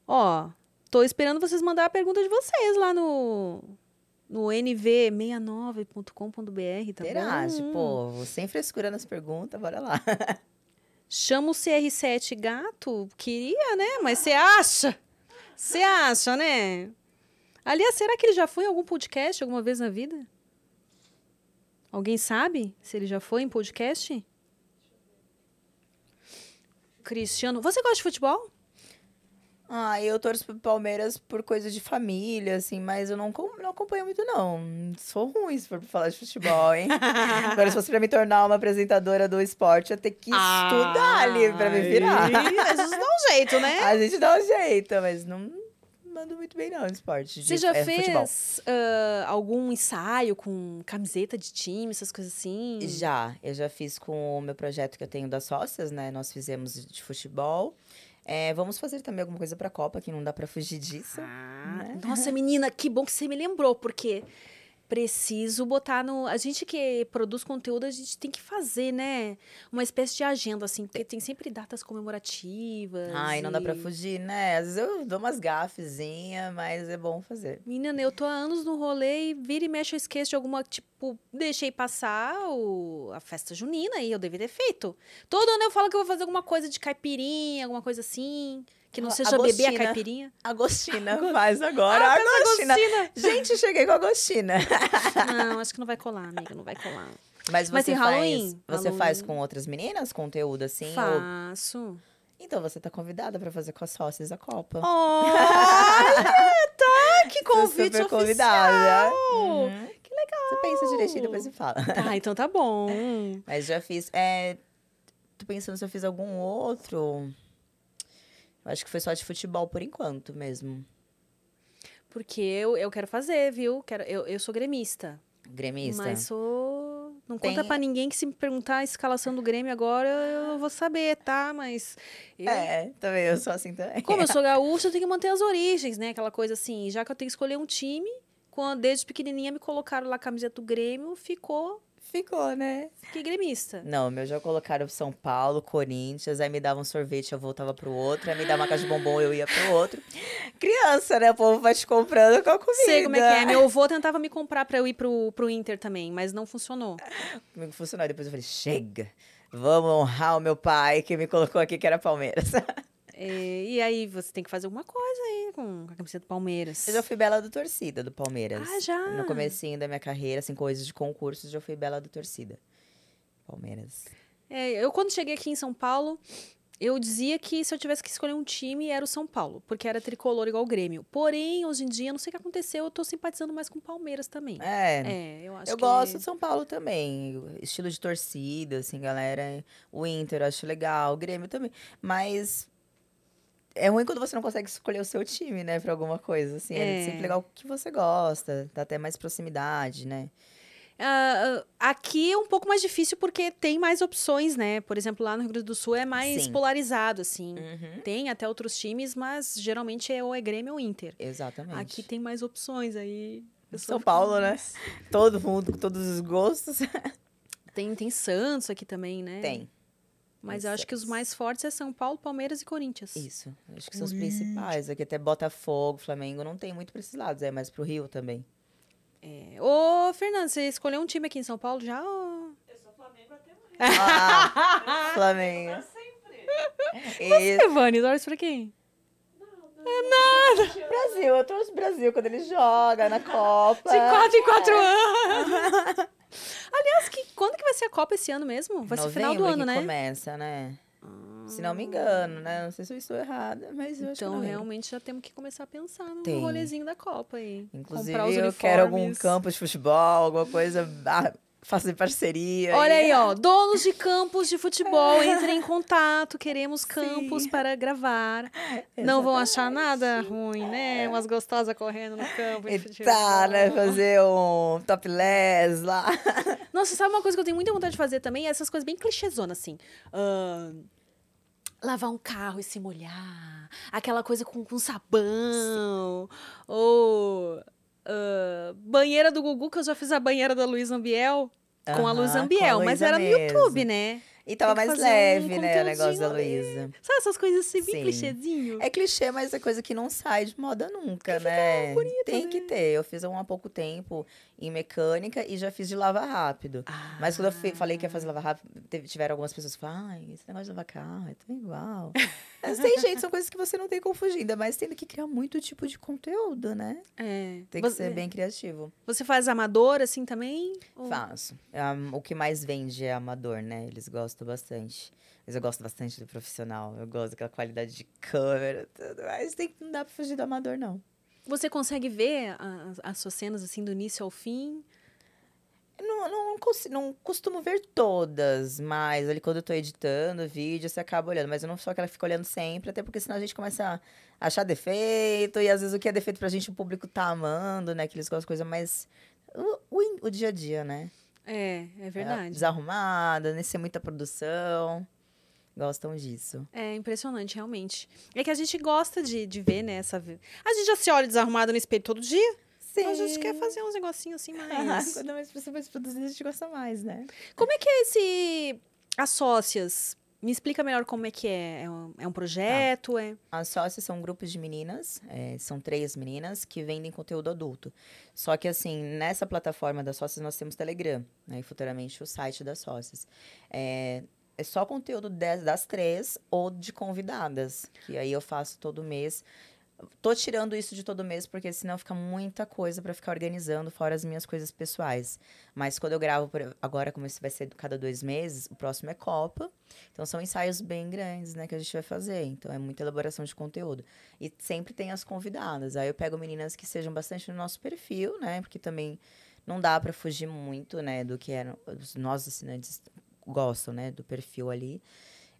Ó, tô esperando vocês mandar a pergunta de vocês lá no, no nv69.com.br, tá Interage, bom? pô, sem frescura nas perguntas, bora lá. (laughs) Chama o CR7 gato? Queria, né? Mas você acha? Você acha, né? Aliás, será que ele já foi em algum podcast alguma vez na vida? Alguém sabe se ele já foi em podcast? Cristiano, você gosta de futebol? Ah, eu torço pro Palmeiras por coisa de família, assim, mas eu não, não acompanho muito, não. Sou ruim se for pra falar de futebol, hein? (laughs) Agora, se fosse pra me tornar uma apresentadora do esporte, eu ia ter que estudar ali pra me virar. Às vezes dá um jeito, né? (laughs) A gente dá um jeito, mas não mando muito bem, não, no esporte. de- Você já é, fez ah, algum ensaio com camiseta de time, essas coisas assim? Já, eu já fiz com o meu projeto que eu tenho das sócias, né? Nós fizemos de futebol. É, vamos fazer também alguma coisa pra Copa, que não dá pra fugir disso. Ah, né? Nossa, menina, que bom que você me lembrou, porque preciso botar no. A gente que produz conteúdo, a gente tem que fazer, né? Uma espécie de agenda, assim, porque tem sempre datas comemorativas. Ai, não dá pra e- fugir, né? Às vezes eu dou umas gafezinhas, mas é bom fazer. Menina, eu tô há anos no rolê e vira e mexe eu esqueço de alguma, tipo, deixei passar o, a festa junina e eu devia ter feito. Todo ano eu falo que eu vou fazer alguma coisa de caipirinha, alguma coisa assim. Que não seja beber a Agostina. caipirinha. Agostina faz agora. Ah, faz Agostina. Agostina. Gente, cheguei com a Agostina. Não, acho que não vai colar, amiga, não vai colar. Mas você Mas faz, Halloween. você faz Halloween. com outras meninas conteúdo assim? ou- Faço. Então você tá convidada pra fazer com as sócias a Copa. Olha, (laughs) tá! Que convite super oficial! convidada. Uhum. Que legal! Você pensa direitinho depois me fala. Tá, então tá bom. (laughs) Mas já fiz. É, tô pensando se eu fiz algum outro. Eu acho que foi só de futebol por enquanto mesmo. Porque eu, eu quero fazer, viu? Quero, eu, eu sou gremista. Gremista. Mas sou. Não Tem- conta pra ninguém que se me perguntar a escalação do Grêmio agora, eu vou saber, tá? Mas. eu- É, também, eu sou assim também. Como eu sou (laughs) gaúcha, eu tenho que manter as origens, né? Aquela coisa assim, já que eu tenho que escolher um time, quando desde pequenininha me colocaram lá a camiseta do Grêmio, ficou. Ficou, né? Fiquei gremista. Não, meu já colocaram São Paulo, Corinthians, aí me davam sorvete, eu voltava pro outro, aí me dava uma caixa de bombom, eu ia pro outro. Criança, né? O povo vai te comprando com a comida. Sei como é que é. Meu avô tentava me comprar pra eu ir pro, pro Inter também, mas não funcionou. Comigo funcionou. Depois eu falei, chega, vamos honrar o meu pai que me colocou aqui, que era Palmeiras. (laughs) É, e aí você tem que fazer alguma coisa aí com a camiseta do Palmeiras. Eu já fui bela do torcida do Palmeiras. Ah, já? No comecinho da minha carreira, assim, coisas de concursos, já fui bela do torcida. Palmeiras. É, eu quando cheguei aqui em São Paulo, eu dizia que se eu tivesse que escolher um time, era o São Paulo, porque era tricolor igual o Grêmio. Porém, hoje em dia, não sei o que aconteceu, eu tô simpatizando mais com o Palmeiras também. É. É, eu acho Eu que... gosto de São Paulo também. Estilo de torcida, assim, galera. O Inter eu acho legal, o Grêmio também. Mas é ruim quando você não consegue escolher o seu time, né, pra alguma coisa. Assim, é, É. sempre legal o que você gosta, dá até mais proximidade, né? Ah, aqui é um pouco mais difícil porque tem mais opções, né? Por exemplo, lá no Rio Grande do Sul é mais Sim. polarizado, assim. Uhum. Tem até outros times, mas geralmente é ou é Grêmio ou Inter. Exatamente. Aqui tem mais opções aí. São Paulo, né? Todo mundo com todos os gostos. (laughs) Tem, tem Santos aqui também, né? Tem. Mas eu acho que os mais fortes é São Paulo, Palmeiras e Corinthians. Isso. Acho que são os principais. Aqui até Botafogo, Flamengo, não tem muito pra esses lados, é mais pro Rio também. É. Ô, Fernando, você escolheu um time aqui em São Paulo já? ou- Eu sou Flamengo até morrer. (laughs) Ah, (laughs) Flamengo. Sempre. Isso. Evane, torce pra quem? Não, não. É Brasil, eu trouxe o Brasil quando ele joga na Copa. De quatro em quatro anos. (laughs) Aliás, que, quando que vai ser a Copa esse ano mesmo? Vai ser final do Novembro ano, né? começa, né? Se não me engano, né? Não sei se eu estou errada, mas eu acho que Então, novembro. realmente, já temos que começar a pensar no Tem. rolezinho da Copa aí. Inclusive, Comprar os eu quero algum campo de futebol, alguma coisa, ah, fazer parceria. Olha aí, ó. (laughs) Donos de campos de futebol, entrem em contato. Queremos campos Sim. para gravar. Não vão achar nada ruim, né? Umas gostosas correndo no campo. futebol. Tá, né? Fazer um topless lá. (laughs) Nossa, sabe uma coisa que eu tenho muita vontade de fazer também? Essas coisas bem clichêzonas, assim. Ahn, lavar um carro e se molhar. Aquela coisa com, com sabão. Ou... ah, banheira do Gugu, que eu já fiz a banheira da Luísa Ambiel. Com a Luísa com a Ambiel, mas era no mesmo. YouTube, né? E tava que mais fazer um leve, né? O negócio da. Luísa. Sabe essas coisas assim, bem Sim. clichêzinho? É clichê, mas é coisa que não sai de moda nunca, né? Tem né? que ter. Eu fiz um há pouco tempo em mecânica e já fiz de lavar rápido. Mas quando eu fi- falei que ia fazer lavar rápido, tiveram algumas pessoas que falaram, ai, esse negócio de lavar carro é tudo igual. (laughs) Mas tem jeito, são coisas que você não tem como fugir, ainda mais tendo que criar muito tipo de conteúdo, né? É. Tem que você, ser bem criativo. Você faz amador assim também? Ou- Faço. Ah, o que mais vende é amador, né? Eles gostam bastante. Mas eu gosto bastante do profissional. Eu gosto daquela qualidade de câmera, tudo. Mas tem, não dá pra fugir do amador, não. Você consegue ver as, as suas cenas assim do início ao fim? Não, não, não costumo ver todas, mas ali quando eu tô editando vídeo, você acaba olhando. Mas eu não sou aquela que fica olhando sempre, até porque senão a gente começa a achar defeito, e às vezes o que é defeito pra gente o público tá amando, né? Que eles gostam de coisa mais. O, o, o dia a dia, né? É, é É, verdade. Desarrumada, nem ser muita produção. Gostam disso. É impressionante, realmente. É que a gente gosta de, de ver, né? Essa... A gente já se olha desarrumado no espelho todo dia. Sim. A gente quer fazer uns negocinhos assim (laughs) mais. Quando é mais pessoa mais a gente gosta mais, né? Como é que é esse. As sócias? Me explica melhor como é que é. É um, é um projeto? É... As sócias são grupos de meninas, é, são três meninas que vendem conteúdo adulto. Só que, assim, nessa plataforma das sócias nós temos Telegram, né? E futuramente o site das sócias. É, é só conteúdo das, das três ou de convidadas, que aí eu faço todo mês. Tô tirando isso de todo mês, porque senão fica muita coisa para ficar organizando, fora as minhas coisas pessoais. Mas quando eu gravo, por- agora, como esse vai ser cada dois meses, o próximo é Copa. Então são ensaios bem grandes, né, que a gente vai fazer. Então é muita elaboração de conteúdo. E sempre tem as convidadas. Aí eu pego meninas que sejam bastante no nosso perfil, né? Porque também não dá para fugir muito, né, do que eram os nossos assinantes gostam, né, do perfil ali.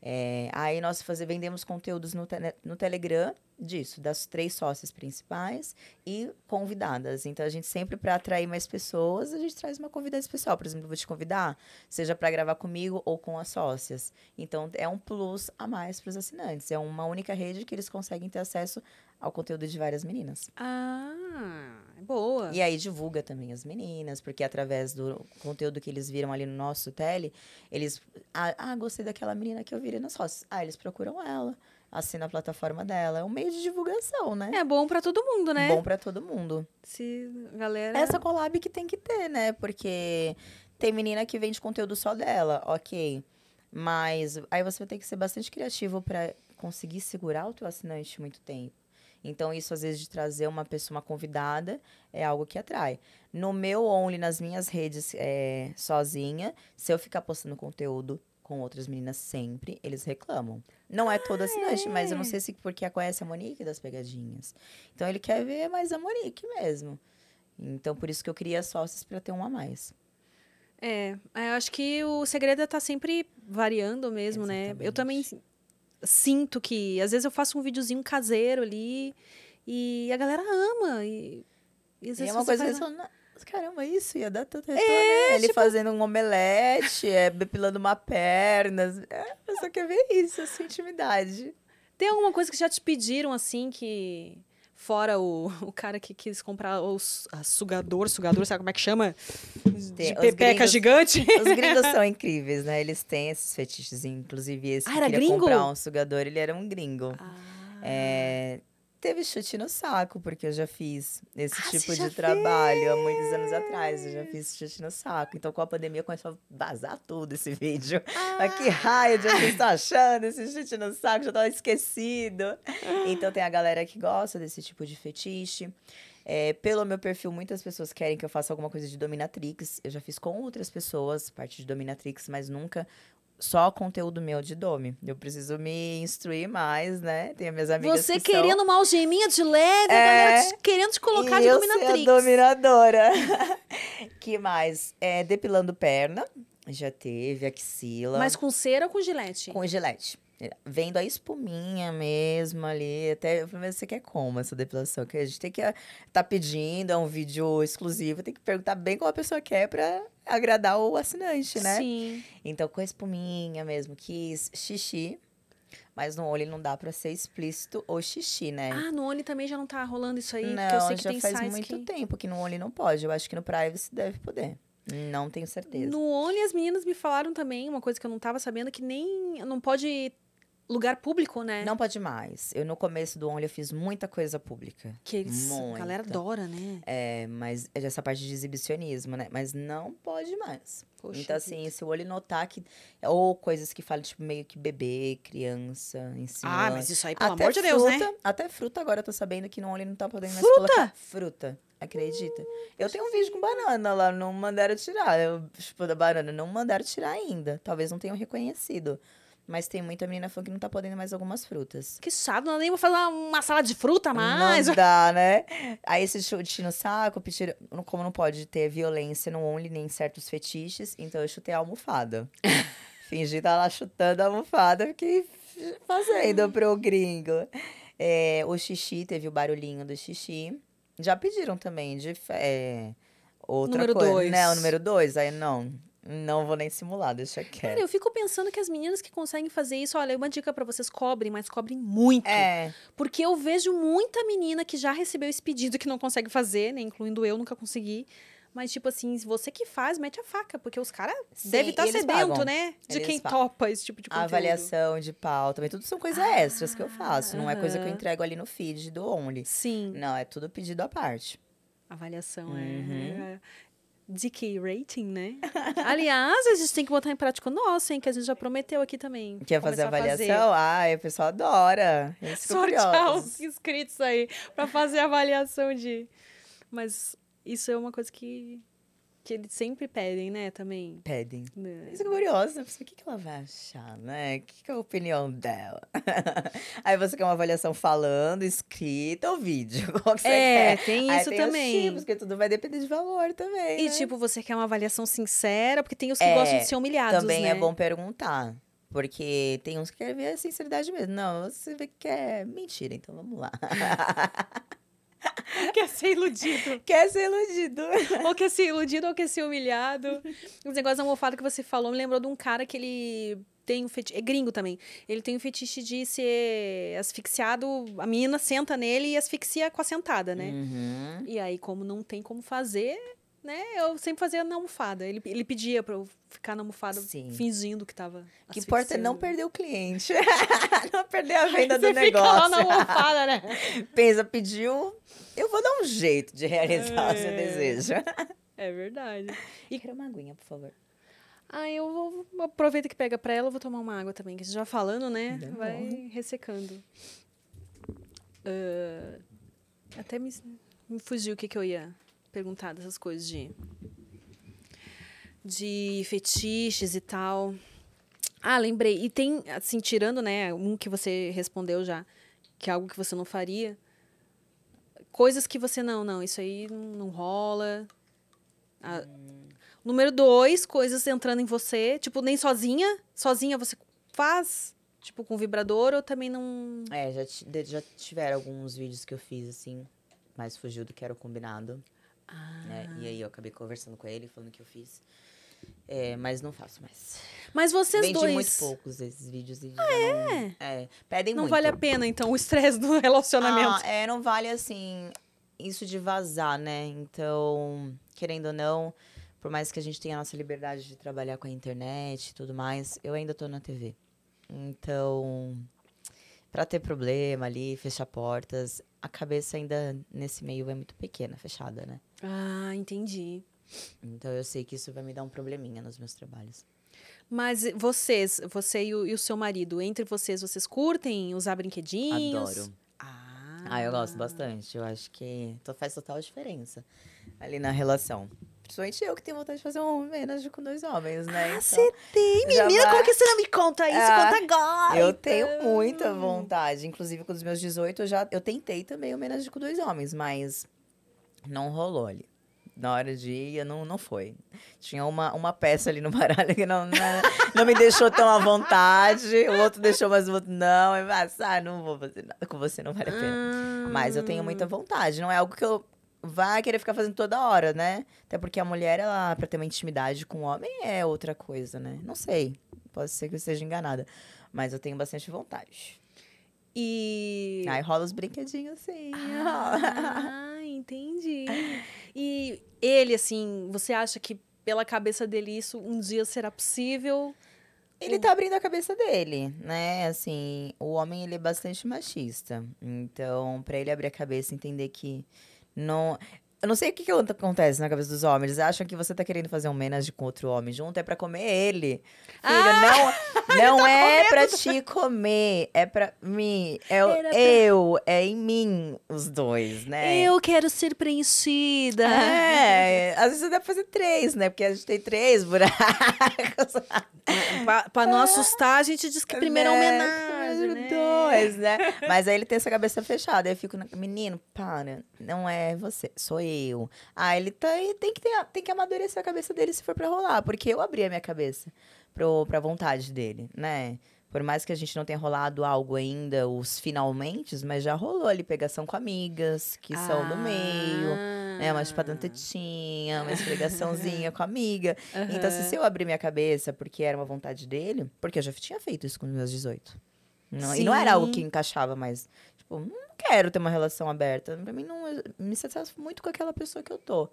É, aí nós fazer, vendemos conteúdos no, tele- no Telegram disso, das três sócias principais e convidadas. Então a gente sempre para atrair mais pessoas, a gente traz uma convidada especial. Por exemplo, vou te convidar, seja para gravar comigo ou com as sócias. Então é um plus a mais para os assinantes. É uma única rede que eles conseguem ter acesso ao conteúdo de várias meninas. Ah, boa. E aí divulga também as meninas, porque através do conteúdo que eles viram ali no nosso tele, eles. Ah, ah, gostei daquela menina que eu vi ali nas sócias. Ah, eles procuram ela, assina a plataforma dela. É um meio de divulgação, né? É bom pra todo mundo, né? Bom para todo mundo. Se galera. Essa collab que tem que ter, né? Porque tem menina que vende conteúdo só dela, ok. Mas aí você vai ter que ser bastante criativo para conseguir segurar o teu assinante muito tempo. Então, isso, às vezes, de trazer uma pessoa, uma convidada, é algo que atrai. No meu Only, nas minhas redes, é, sozinha, se eu ficar postando conteúdo com outras meninas sempre, eles reclamam. Não é todo assinante, mas eu não é? sei se porque conhece a Monique das pegadinhas. Então, ele quer ver mais a Monique mesmo. Então, por isso que eu queria sócios para ter um a mais. É, eu acho que o segredo é estar sempre variando mesmo, né? Eu Exatamente. também sinto que, às vezes, eu faço um videozinho caseiro ali e a galera ama. E, e às E é uma coisa faz eles uma- falam, "Nossa, caramba, isso ia dar tanto retorno. né? Ele fazendo um omelete, é, depilando uma perna. É, a pessoa quer ver isso, a sua intimidade. Tem alguma coisa que já te pediram, assim, que... Fora o, (laughs) o cara que quis comprar o sugador, sugador, sabe como é que chama? De os pepeca gringos- gigante. Os gringos são (laughs) incríveis, né? Eles têm esses fetiches, inclusive esse Ah, que era queria gringo? comprar um sugador, ele era um gringo. Ah. É, teve chute no saco, porque eu já fiz esse Ah, tipo de trabalho há muitos anos atrás. Eu já fiz chute no saco. Então, com a pandemia, começou a vazar tudo esse (laughs) vídeo. Mas que raio de vocês estão achando esse chute no saco? Já tava esquecido. Então, tem a galera que gosta desse tipo de fetiche. É, pelo meu perfil, muitas pessoas querem que eu faça alguma coisa de dominatrix. Eu já fiz com outras pessoas, parte de dominatrix, mas nunca só conteúdo meu de Domi. Eu preciso me instruir mais, né? Tem as minhas amigas Você que são... querendo uma algeminha de leve, É. te- querendo te colocar e de eu dominatrix. dominadora. (laughs) que mais? É, depilando perna. Já teve axila. Mas com cera ou com gilete? com gilete. Vendo a espuminha mesmo ali. Até primeiro você quer como essa depilação? Que a gente tem que estar pedindo, é um vídeo exclusivo, tem que perguntar bem como a pessoa quer pra agradar o assinante, né? Sim. Então, com a espuminha mesmo, quis xixi. Mas no olho não dá pra ser explícito ou xixi, né? Ah, no Oni também já não tá rolando isso aí? não, porque eu sei que já tem faz muito que... tempo que no Only não pode. Eu acho que no Privacy deve poder. Não tenho certeza. No Only, as meninas me falaram também, uma coisa que eu não tava sabendo, que nem... Não pode lugar público, né? Não pode mais. Eu, no começo do Only, eu fiz muita coisa pública. Que eles... A galera Muita. adora, né? É, mas é dessa parte de exibicionismo, né? Mas não pode mais. Poxa então, assim, se o olho notar que... Ou coisas que falam, tipo, meio que bebê, criança, ensino. Ah, mas isso aí, pelo Até amor de Deus, né? fruta, Até fruta agora eu tô sabendo que no Only não tá podendo mais Fruta? colocar fruta. Acredita? eu tenho um vídeo com banana lá, não mandaram tirar. Eu, tipo, da banana, não mandaram tirar ainda. Talvez não tenham reconhecido. Mas tem muita menina falando que não tá podendo mais algumas frutas. Que chato, não nem vou fazer uma salada de fruta mais. Não dá, né? Aí esse chute no saco, pedir, como não pode ter violência no Only nem certos fetiches, então eu chutei a almofada. (laughs) Fingi estar lá chutando a almofada, fiquei fazendo pro gringo. É, o xixi, teve o barulhinho do xixi. Já pediram também de é, outra Número coisa. dois. Né, o número dois, aí não. Não vou nem simular, deixa Cara, quieto. eu fico pensando que as meninas que conseguem fazer isso, olha, uma dica pra vocês, cobrem, mas cobrem muito. É, Porque eu vejo muita menina que já recebeu esse pedido que não consegue fazer, né? Incluindo eu, nunca consegui. Mas, tipo assim, você que faz, mete a faca, porque os caras devem estar e eles sedento, pagam. né? De Eles quem pagam. topa esse tipo de conteúdo. avaliação de pau também, tudo são coisas extras que eu faço. Não é coisa que eu entrego ali no feed do Only. Sim, Não, é tudo pedido à parte. avaliação Uhum. é. DK rating, né? (laughs) Aliás, a gente tem que botar em prática o nosso, hein? Que a gente já prometeu aqui também. Quer fazer Começar a avaliação? Ai, o pessoal adora. Sortear os (laughs) inscritos aí pra fazer a avaliação de. Mas isso é uma coisa que, que eles sempre pedem, né? Também. Pedem. né? Eles ficam curiosos. né? O que, que ela vai achar, né? O que, que é a opinião dela? (laughs) Aí você quer uma avaliação falando, escrita ou vídeo? (laughs) Qual que você É, quer? tem Aí isso tem os também. tipos, porque tudo vai depender de valor também. E, né? tipo, você quer uma avaliação sincera, porque tem os que É, gostam de ser humilhados, Também né? é bom perguntar. Porque tem uns que querem ver a sinceridade mesmo. Não, você vê que é mentira, então vamos lá. (laughs) (laughs) Quer ser iludido. Quer ser iludido. ou quer ser iludido, ou quer ser humilhado. Os negócios da almofada que você falou me lembrou de um cara que ele tem um fetiche. É gringo também. Ele tem um fetiche de ser asfixiado. A menina senta nele e asfixia com a sentada, né? Uhum. E aí, como não tem como fazer, né? Eu sempre fazia na almofada. Ele, ele pedia pra eu ficar na almofada Sim. fingindo que tava. O que importa é não perder o cliente. (laughs) não perder a venda Você do fica lá negócio. na almofada, né? (laughs) Pensa, pediu, eu vou dar um jeito de realizar o seu É. desejo. (laughs) É verdade. E quero uma aguinha, por favor. Ah, eu vou, aproveita que pega pra ela, eu vou tomar uma água também, que já falando, né? Demora. Vai ressecando. Ah, até me, me fugiu o que, que eu ia perguntar dessas coisas de de fetiches e tal. Ah, lembrei. E tem, assim, tirando, né, um que você respondeu já, que é algo que você não faria. Coisas que você, não, não, isso aí não, não rola. Ah, Número dois, coisas entrando em você. Tipo, nem sozinha. Sozinha você faz, tipo, com vibrador ou também não... É, já, já tiveram alguns vídeos que eu fiz, assim, mas fugiu do que era o combinado. Ah. né? E aí eu acabei conversando com ele, falando que eu fiz. É, mas não faço mais. Mas vocês Vendi dois... muito poucos desses vídeos. E ah, é? É, pedem Não muito. vale a pena, então, o estresse do (laughs) relacionamento. Ah, é, não vale assim isso de vazar, né? Então, querendo ou não, por mais que a gente tenha a nossa liberdade de trabalhar com a internet e tudo mais, eu ainda tô na TV. Então, pra ter problema ali, fechar portas, a cabeça ainda nesse meio é muito pequena, fechada, né? Ah, entendi. Então eu sei que isso vai me dar um probleminha nos meus trabalhos. Mas vocês, você e o, e o seu marido, entre vocês, vocês curtem usar brinquedinhos? Adoro. Ah, Ah, eu gosto bastante. Eu acho que faz total diferença ali na relação. Principalmente eu que tenho vontade de fazer um homenagem com dois homens, né? Ah, Então, você tem, já menina? vai- Como que você não me conta isso? Ah, conta agora! eu então. tenho muita vontade. Inclusive, com os meus 18, eu já eu tentei também homenagem com dois homens, mas não rolou ali. Na hora de ir, não, não foi. Tinha uma, uma peça ali no baralho que não, não, não me deixou tão à vontade. O outro deixou, mas o outro não. Eu, ah, não vou fazer nada com você, não vale a pena. Ah. Mas eu tenho muita vontade. Não é algo que eu vá querer ficar fazendo toda hora, né? Até porque a mulher, ela, pra ter uma intimidade com o homem, é outra coisa, né? Não sei. Pode ser que eu esteja enganada. Mas eu tenho bastante vontade. E. Aí rola os brinquedinhos assim. Ah, entendi. E ele, assim, você acha que pela cabeça dele isso um dia será possível? Ele tá abrindo a cabeça dele, né? Assim, o homem, ele é bastante machista. Então, pra ele abrir a cabeça e entender que não... Eu não sei o que, que acontece na cabeça dos homens. Eles acham que você tá querendo fazer um homenagem com outro homem junto, é pra comer ele. Filho, não, (laughs) não é pra te comer, é pra mim. É Era pra- eu, é em mim os dois, né? Eu quero ser preenchida. É, às vezes dá pra fazer três, né? Porque a gente tem três buracos. pra, pra não assustar, a gente diz que primeiro é Né? homenagem, né? Dois, né? Mas aí ele tem essa cabeça fechada. Aí eu fico, menino, para, não é você, sou eu. Ah, ele tá, ele tem, que ter, tem que amadurecer a cabeça dele se for pra rolar. Porque eu abri a minha cabeça pro, pra vontade dele, né? Por mais que a gente não tenha rolado algo ainda, os finalmente, mas já rolou ali pegação com amigas que são do meio. né? Uma chupada na tetinha, uma esfregaçãozinha (laughs) com a amiga. Então, assim, se eu abrir minha cabeça porque era uma vontade dele, porque eu já tinha feito isso com os meus 18. Não- e não era algo que encaixava mais. Tipo, não quero ter uma relação aberta. Pra mim, não eu me satisfaz muito com aquela pessoa que eu tô.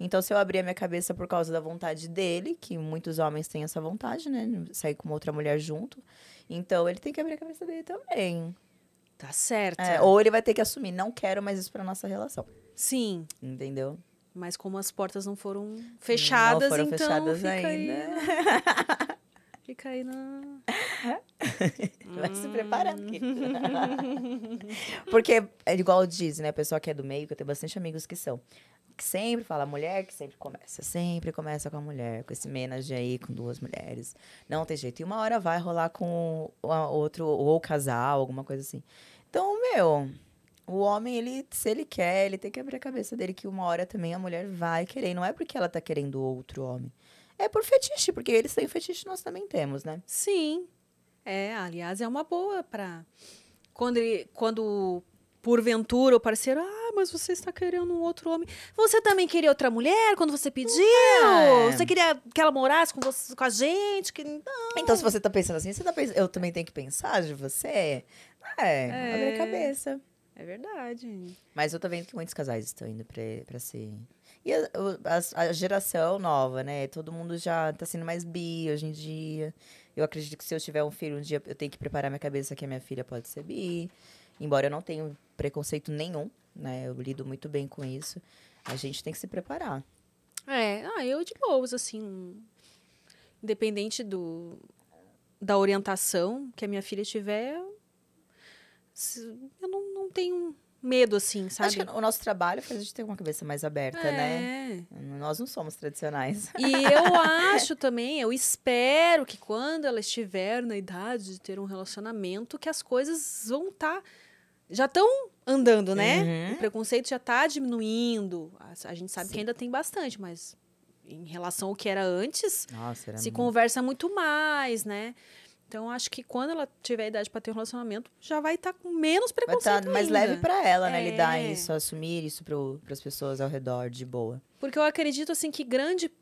Então, se eu abrir a minha cabeça por causa da vontade dele, que muitos homens têm essa vontade, né? Sair com outra mulher junto. Então, ele tem que abrir a cabeça dele também. Tá certo. É, ou ele vai ter que assumir, não quero mais isso pra nossa relação. Sim, Entendeu? mas como as portas não foram fechadas, não foram então fechadas ainda. (laughs) Fica aí na. (laughs) Vai se preparando, querido. (laughs) Porque é igual diz, né? A pessoa que é do meio, que eu tenho bastante amigos que são. Que sempre fala, mulher que sempre começa. Sempre começa com a mulher, com esse menage aí, com duas mulheres. Não tem jeito. E uma hora vai rolar com outro, ou casal, alguma coisa assim. Então, meu, o homem, ele, se ele quer, ele tem que abrir a cabeça dele que uma hora também a mulher vai querer. E Não é porque ela tá querendo outro homem. É por fetiche, porque eles têm fetiche, nós também temos, né? Sim. É, aliás, é uma boa pra. Quando, ele, quando porventura o parceiro, ah, mas você está querendo um outro homem. Você também queria outra mulher quando você pediu? É. Você queria que ela morasse com, você, com a gente? Que... Não. Então, se você tá pensando assim, você tá pensando, eu também tenho que pensar de você? É, É. abre a cabeça. É verdade. Mas eu tô vendo que muitos casais estão indo pra, pra ser. E a, as- a geração nova, né? Todo mundo já tá sendo mais bi hoje em dia. Eu acredito que se eu tiver um filho um dia, eu tenho que preparar minha cabeça que a minha filha pode ser bi. Embora eu não tenha preconceito nenhum, né? Eu lido muito bem com isso. A gente tem que se preparar. É, ah, eu de boas, assim. independente do, da orientação que a minha filha tiver, eu não, não tenho medo, assim, sabe? Acho que o nosso trabalho faz a gente ter uma cabeça mais aberta, né? É. Nós não somos tradicionais. E eu acho também, eu espero que quando ela estiver na idade de ter um relacionamento, que as coisas vão estar. já estão andando, né? Uhum. O preconceito já está diminuindo. A, a gente sabe Sim. que ainda tem bastante, mas em relação ao que era antes, Nossa, era se muito- conversa muito mais, né? Então, acho que quando ela tiver idade para ter um relacionamento, já vai estar com menos Vai preconceito estar mais ainda. leve pra ela, né? Lidar É. isso, assumir isso para as pessoas ao redor de boa. Porque eu acredito, assim, que grande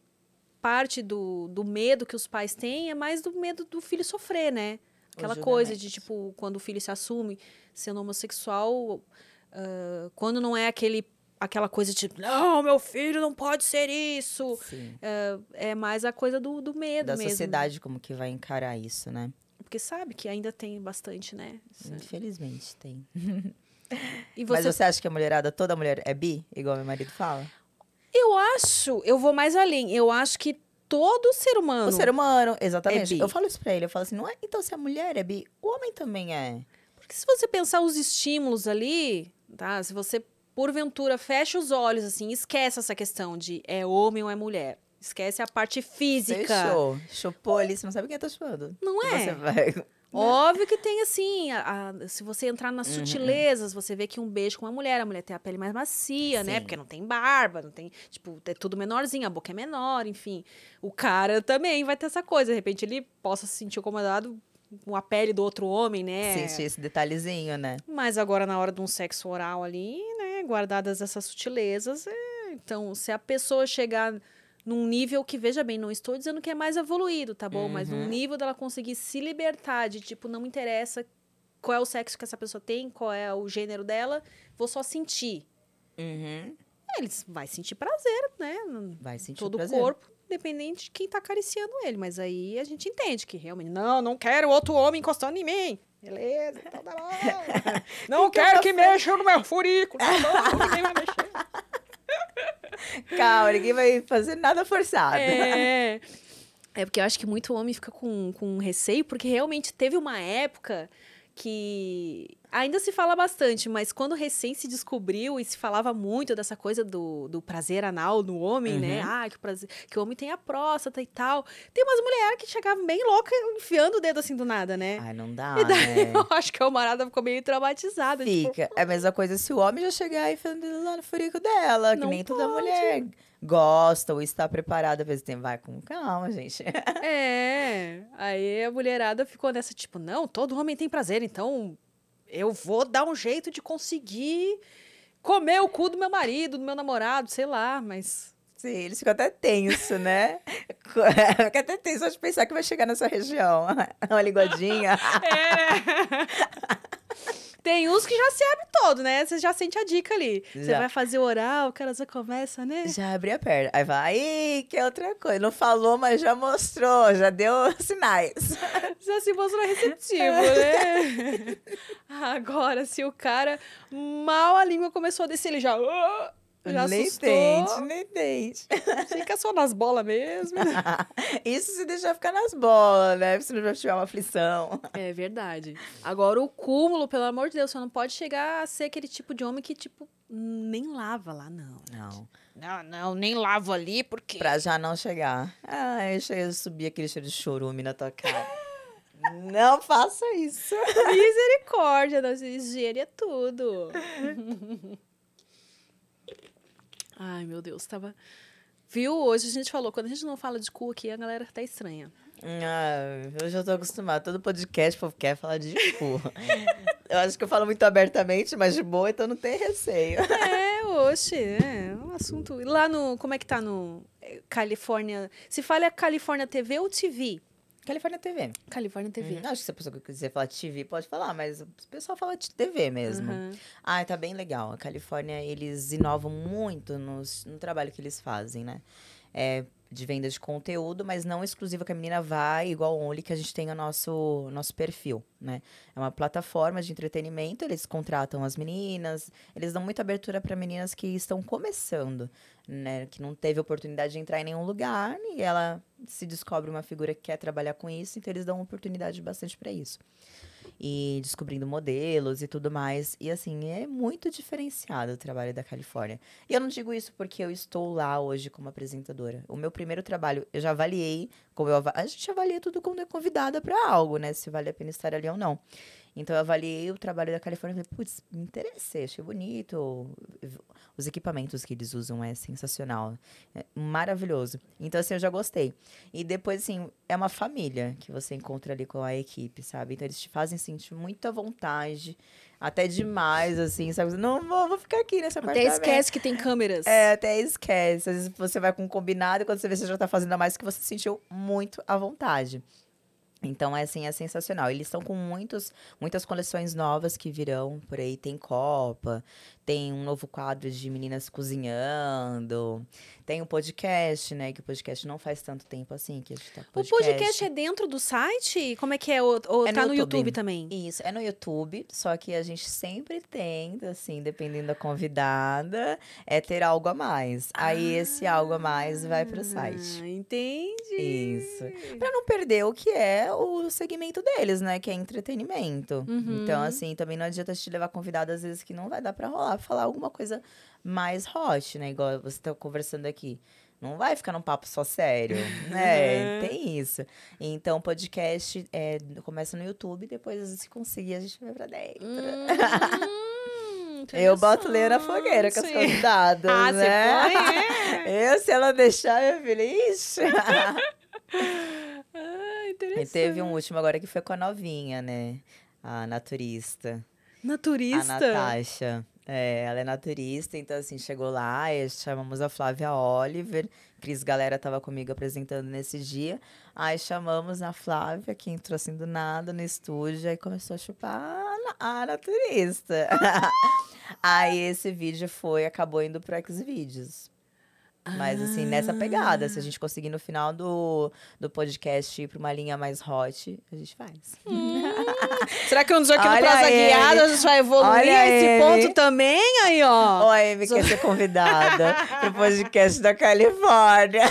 parte do, do medo que os pais têm é mais do medo do filho sofrer, né? Aquela coisa de, tipo, quando o filho se assume sendo homossexual, ah, quando não é aquele, aquela coisa de, não, meu filho não pode ser isso. Sim. É mais a coisa do, do medo Da mesmo. sociedade, como que vai encarar isso, né? Porque sabe que ainda tem bastante, né? Infelizmente tem. E Mas você, você acha que a mulherada, toda mulher é bi, igual meu marido fala? eu acho, eu vou mais além. Eu acho que todo ser humano. O ser humano, exatamente. É eu falo isso pra ele, eu falo assim, não é? Então, se a mulher é bi, o homem também é. Porque se você pensar os estímulos ali, tá? Se você, porventura, fecha os olhos, assim, esquece essa questão de é homem ou é mulher. Esquece a parte física. Fechou. Chupou ali, você não sabe quem tá chupando. Não é? Você vai... Óbvio que tem, assim, a- a- se você entrar nas Uhum. sutilezas, você vê que um beijo com uma mulher, a mulher tem a pele mais macia, né? Sim. Porque não tem barba, não tem, tipo, é tudo menorzinho, a boca é menor, enfim. O cara também vai ter essa coisa, de repente ele possa se sentir incomodado com a pele do outro homem, né? Sentir esse detalhezinho, né? Mas agora, na hora de um sexo oral ali, né, guardadas essas sutilezas, é, então, se a pessoa chegar num nível que, veja bem, não estou dizendo que é mais evoluído, tá bom? Mas num Uhum. nível dela conseguir se libertar de, tipo, não me interessa qual é o sexo que essa pessoa tem, qual é o gênero dela, vou só sentir. Uhum. Eles vai sentir prazer, né? Vai sentir todo o prazer. corpo, dependente de quem tá acariciando ele. Mas aí a gente entende que realmente, não, não quero outro homem encostando em mim. Beleza, então tá bom. (laughs) Não Fica quero pra que frente. mexam no meu furico. Tá bom, ninguém vai mexer. Calma, ninguém vai fazer nada forçado. É. É porque eu acho que muito homem fica com, com receio, porque realmente teve uma época que ainda se fala bastante, mas quando recém se descobriu e se falava muito dessa coisa do, do prazer anal no homem, né? Uhum. Ah, que o, prazer, que o homem tem a próstata e tal. Tem umas mulheres que chegavam bem loucas enfiando o dedo assim do nada, né? Ai, não dá, E daí né? eu acho que a Marada ficou meio traumatizada. tipo, Fica. É a mesma coisa se o homem já chegar e fazendo dedo lá no furico dela, que Não nem toda pode. mulher gosta ou está preparada pra esse tempo. Vai com calma, gente. É. Aí a mulherada ficou nessa, tipo, não, todo homem tem prazer, então eu vou dar um jeito de conseguir comer o cu do meu marido, do meu namorado, sei lá, mas. Sim, eles ficam até tenso, né? (laughs) (laughs) Fica até tenso de pensar que vai chegar nessa região. (laughs) Uma linguadinha. É. Tem uns que já se abre todo, né? Você já sente a dica ali. Você vai fazer oral, o cara já começa, né? Já abri a perna. Aí vai, aí, que é outra coisa. Não falou, mas já mostrou, já deu (laughs) sinais. Já se mostrou receptivo, né? (laughs) Agora, se o cara mal a língua começou a descer, ele já. "Ah", Já nem assustou. tente, nem tente. (laughs) Fica só nas bolas mesmo. (laughs) Isso se deixar ficar nas bolas, né? Se não já tiver uma aflição. É verdade. Agora, o cúmulo, pelo amor de Deus, você não pode chegar a ser aquele tipo de homem que, tipo, nem lava lá, não. Não. Não, não, nem lavo ali, porque. Pra já não chegar. Ai, chega a subir aquele cheiro de chorume na tua cara. (laughs) não faça isso. Misericórdia, nossa higiene é tudo. Ai, meu Deus, tava. Viu? Hoje a gente falou, quando a gente não fala de cu aqui, a galera tá estranha. Ah, eu já tô acostumada. Todo podcast o povo quer falar de cu. (laughs) eu acho que eu falo muito abertamente, mas de boa, então não tem receio. É, oxe, é um assunto. Lá no. Como é que tá no. eh, Califórnia. Se fala Califórnia TV ou TV? Califórnia TV. Califórnia TV. Uhum. Acho que se a pessoa quiser falar TV, pode falar, mas o pessoal fala de TV mesmo. Aham. Ai, tá bem legal. A Califórnia, eles inovam muito nos, no trabalho que eles fazem, né? é, de venda de conteúdo, mas não exclusiva que a menina vai, igual o Only, que a gente tem o nosso, nosso perfil, né? É uma plataforma de entretenimento, eles contratam as meninas, eles dão muita abertura para meninas que estão começando, né? Que não teve oportunidade de entrar em nenhum lugar e ela se descobre uma figura que quer trabalhar com isso, então eles dão uma oportunidade bastante para isso e descobrindo modelos e tudo mais. E assim, é muito diferenciado o trabalho da Califórnia. E eu não digo isso porque eu estou lá hoje como apresentadora. O meu primeiro trabalho, eu já avaliei, como eu a gente avalia tudo quando é convidada para algo, né? Se vale a pena estar ali ou não. Então eu avaliei o trabalho da Califórnia e falei, putz, me interessei, achei bonito. Os equipamentos que eles usam é sensacional. É maravilhoso. Então, assim, eu já gostei. E depois, assim, é uma família que você encontra ali com a equipe, sabe? Então, eles te fazem sentir muita vontade, até demais, assim, sabe? Não, vou, vou ficar aqui nessa Até esquece que tem câmeras. É, até esquece. Às vezes você vai com um combinado e quando você vê, você já tá fazendo a mais que você se sentiu muito à vontade. Então, é assim, é sensacional. Eles estão com muitos, muitas coleções novas que virão por aí. Tem Copa, tem um novo quadro de meninas cozinhando, tem um podcast, né? Que o podcast não faz tanto tempo assim que a gente tá com O podcast é dentro do site? Como é que é? Ou, ou É tá no no YouTube. YouTube também? Isso, é no YouTube, só que a gente sempre tenta, assim, dependendo da convidada, é ter algo a mais. Aí esse algo a mais vai pro site. Ah, entendi. Isso. Pra não perder o que é o segmento deles, né? Que é entretenimento. Uhum. Então, assim, também não adianta te levar convidado, às vezes, que não vai dar pra rolar, falar alguma coisa mais hot, né? Igual você tá conversando aqui. Não vai ficar num papo só sério, (laughs) né? Tem isso. Então, o podcast é, começa no YouTube, depois, se conseguir, a gente vai pra dentro. Hum, (laughs) Eu boto lenha na fogueira com as convidadas, Ah, você né? põe, é? (laughs) Eu, se ela deixar, eu falei, ixi. Ah, E interessante. teve um último agora que foi com a novinha, né? A naturista. Naturista? A Natasha. É, ela é naturista, então assim, chegou lá, e chamamos a Flávia Oliver. Cris Galera tava comigo apresentando nesse dia. Aí chamamos a Flávia, que entrou assim do nada no estúdio, aí começou a chupar a na- a naturista. (laughs) aí esse vídeo foi, acabou indo pro Xvideos. Mas assim, nessa pegada, se a gente conseguir no final do, do podcast ir pra uma linha mais hot, a gente faz. (laughs) Será que um dia aqui no Olha Prosa ele. Guiada a gente vai evoluir Olha esse ele. ponto também? Aí, ó. Ó, a Amy quer ser convidada pro podcast da Califórnia. (laughs)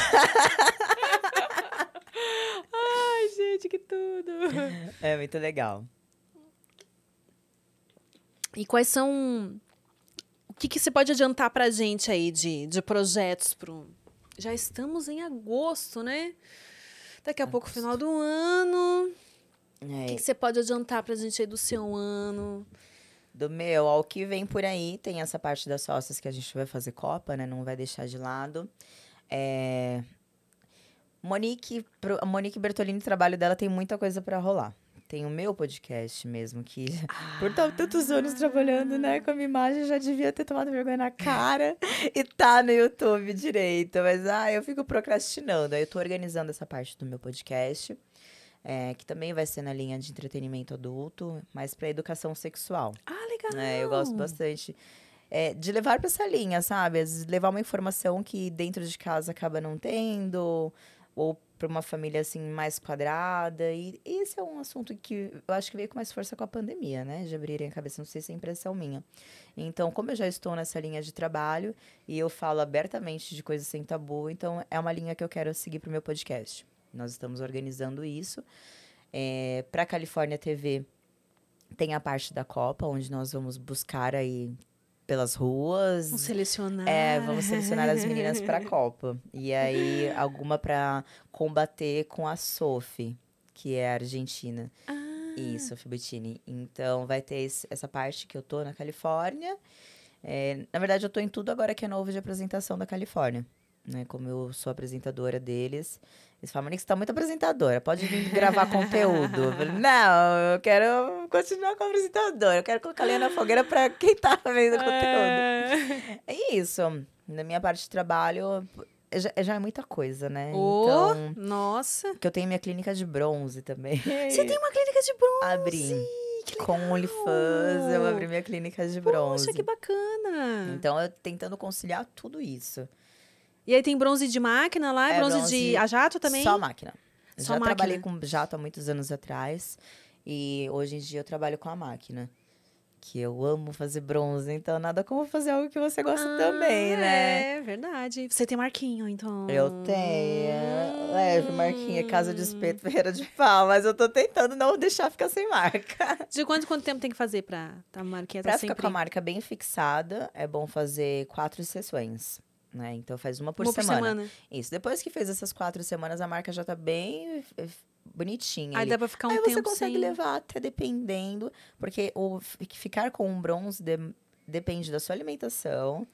Ai, gente, que tudo. É muito legal. E quais são. O que, que você pode adiantar pra gente aí de, de projetos pro. Já estamos em agosto, né? Daqui a pouco, final do ano. O É, que, que você pode adiantar pra gente aí do seu ano? do meu, ao que vem por aí, tem essa parte das sócias que a gente vai fazer Copa, né? Não vai deixar de lado. É... Monique, pro- a Monique Bertolini, o trabalho dela tem muita coisa pra rolar. Tem o meu podcast mesmo, que (laughs) por estar tantos anos trabalhando, né, com a minha imagem, já devia ter tomado vergonha na cara (laughs) e tá no YouTube direito. Mas, ah, eu fico procrastinando. Aí eu tô organizando essa parte do meu podcast, é, que também vai ser na linha de entretenimento adulto, mas pra educação sexual. Ah, legal. É, eu gosto bastante. é, de levar para essa linha, sabe? Levar uma informação que dentro de casa acaba não tendo, ou para uma família assim mais quadrada. E esse é um assunto que eu acho que veio com mais força com a pandemia, né? De abrirem a cabeça, não sei se é impressão minha. Então, como eu já estou nessa linha de trabalho e eu falo abertamente de coisas sem tabu, então é uma linha que eu quero seguir para o meu podcast. Nós estamos organizando isso. É, para a Califórnia TV tem a parte da Copa, onde nós vamos buscar aí pelas ruas. Vamos selecionar. É, vamos selecionar as meninas para a Copa. E aí, (laughs) alguma para combater com a Sophie, que é a argentina. Ah, Isso, Sophie Bettini. Então, vai ter esse- essa parte que eu tô na Califórnia. É, na verdade, eu tô em tudo agora que é novo de apresentação da Califórnia. Né? Como eu sou apresentadora deles. Eles falam, Monique, você tá muito apresentadora, pode vir gravar (laughs) conteúdo. Eu falei, não, eu quero continuar como apresentadora. Eu quero colocar lenha na fogueira pra quem tá vendo conteúdo. É isso. Na minha parte de trabalho, já, já é muita coisa, né? Oh, Então, nossa. que eu tenho minha clínica de bronze também. Você tem uma clínica de bronze. Abri. Com o OnlyFans, eu abri minha clínica de bronze. Poxa, que bacana. Então, eu tentando conciliar tudo isso. E aí tem bronze de máquina lá, É, bronze, bronze de a jato também? Só máquina. Só Já trabalhei máquina. com jato há muitos anos atrás. E hoje em dia eu trabalho com a máquina. Que eu amo fazer bronze, então nada como fazer algo que você gosta também, né? É, verdade. Você tem marquinho, então. Eu tenho. Leve, marquinha, casa de espeto, ferreira de pau, mas eu tô tentando não deixar ficar sem marca. (laughs) De quanto, quanto tempo tem que fazer pra tá a marquinha tá Pra sempre... ficar com a marca bem fixada, é bom fazer quatro sessões. Né? Então faz uma por, Uma por semana. semana. Isso. Depois que fez essas quatro semanas, a marca já tá bem eh, bonitinha. Aí ali. dá pra ficar um Aí você tempo consegue sem... levar até dependendo, porque o fi- ficar com um bronze de- depende da sua alimentação,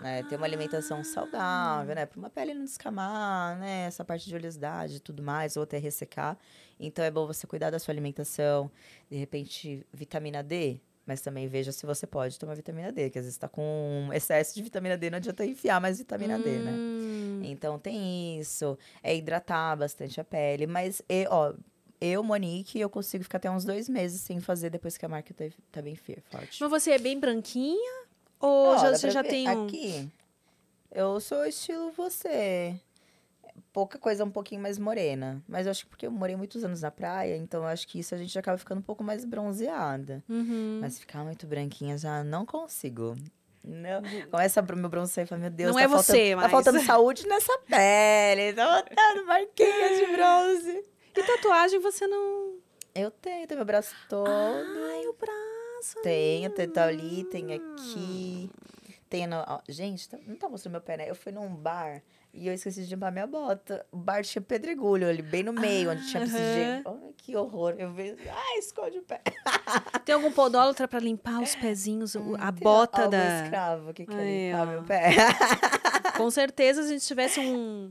né? Ter uma alimentação saudável, né? Para uma pele não descamar, né? Essa parte de oleosidade e tudo mais, ou até ressecar. Então é bom você cuidar da sua alimentação, de repente vitamina D, mas também veja se você pode tomar vitamina D, que às vezes está com excesso de vitamina D, não adianta enfiar mais vitamina D, né? Hum. Então tem isso, é hidratar bastante a pele, mas e, ó, eu, Monique, eu consigo ficar até uns dois meses sem fazer depois que a marca tá, tá bem firme, forte. Mas você é bem branquinha? Ou Ó, já, você já ver tem um... Aqui, eu sou estilo você. Pouca coisa um pouquinho mais morena. Mas eu acho que porque eu morei muitos anos na praia, então eu acho que isso a gente acaba ficando um pouco mais bronzeada. Uhum. Mas ficar muito branquinha já não consigo. Não. Começa o meu bronze e fala, meu Deus, Não tá é faltando, você, tá mas- faltando saúde nessa pele. Tá faltando marquinhas de bronze. E tatuagem você não... Eu tenho, tenho meu braço todo. Ai, o braço. Tenho, tem tá ali, tem aqui. Tem no... gente, tá- não tá mostrando meu pé, né? Eu fui num bar e eu esqueci de limpar minha bota. O bar tinha pedregulho ali, bem no meio, onde tinha precisa de... Ai, que horror. Eu vejo... Ai, esconde o pé. (laughs) Tem algum podólatra pra limpar os pezinhos, o- a bota algum da... escravo que quer Aí, limpar ó. meu pé. (laughs) Com certeza, se a gente tivesse um,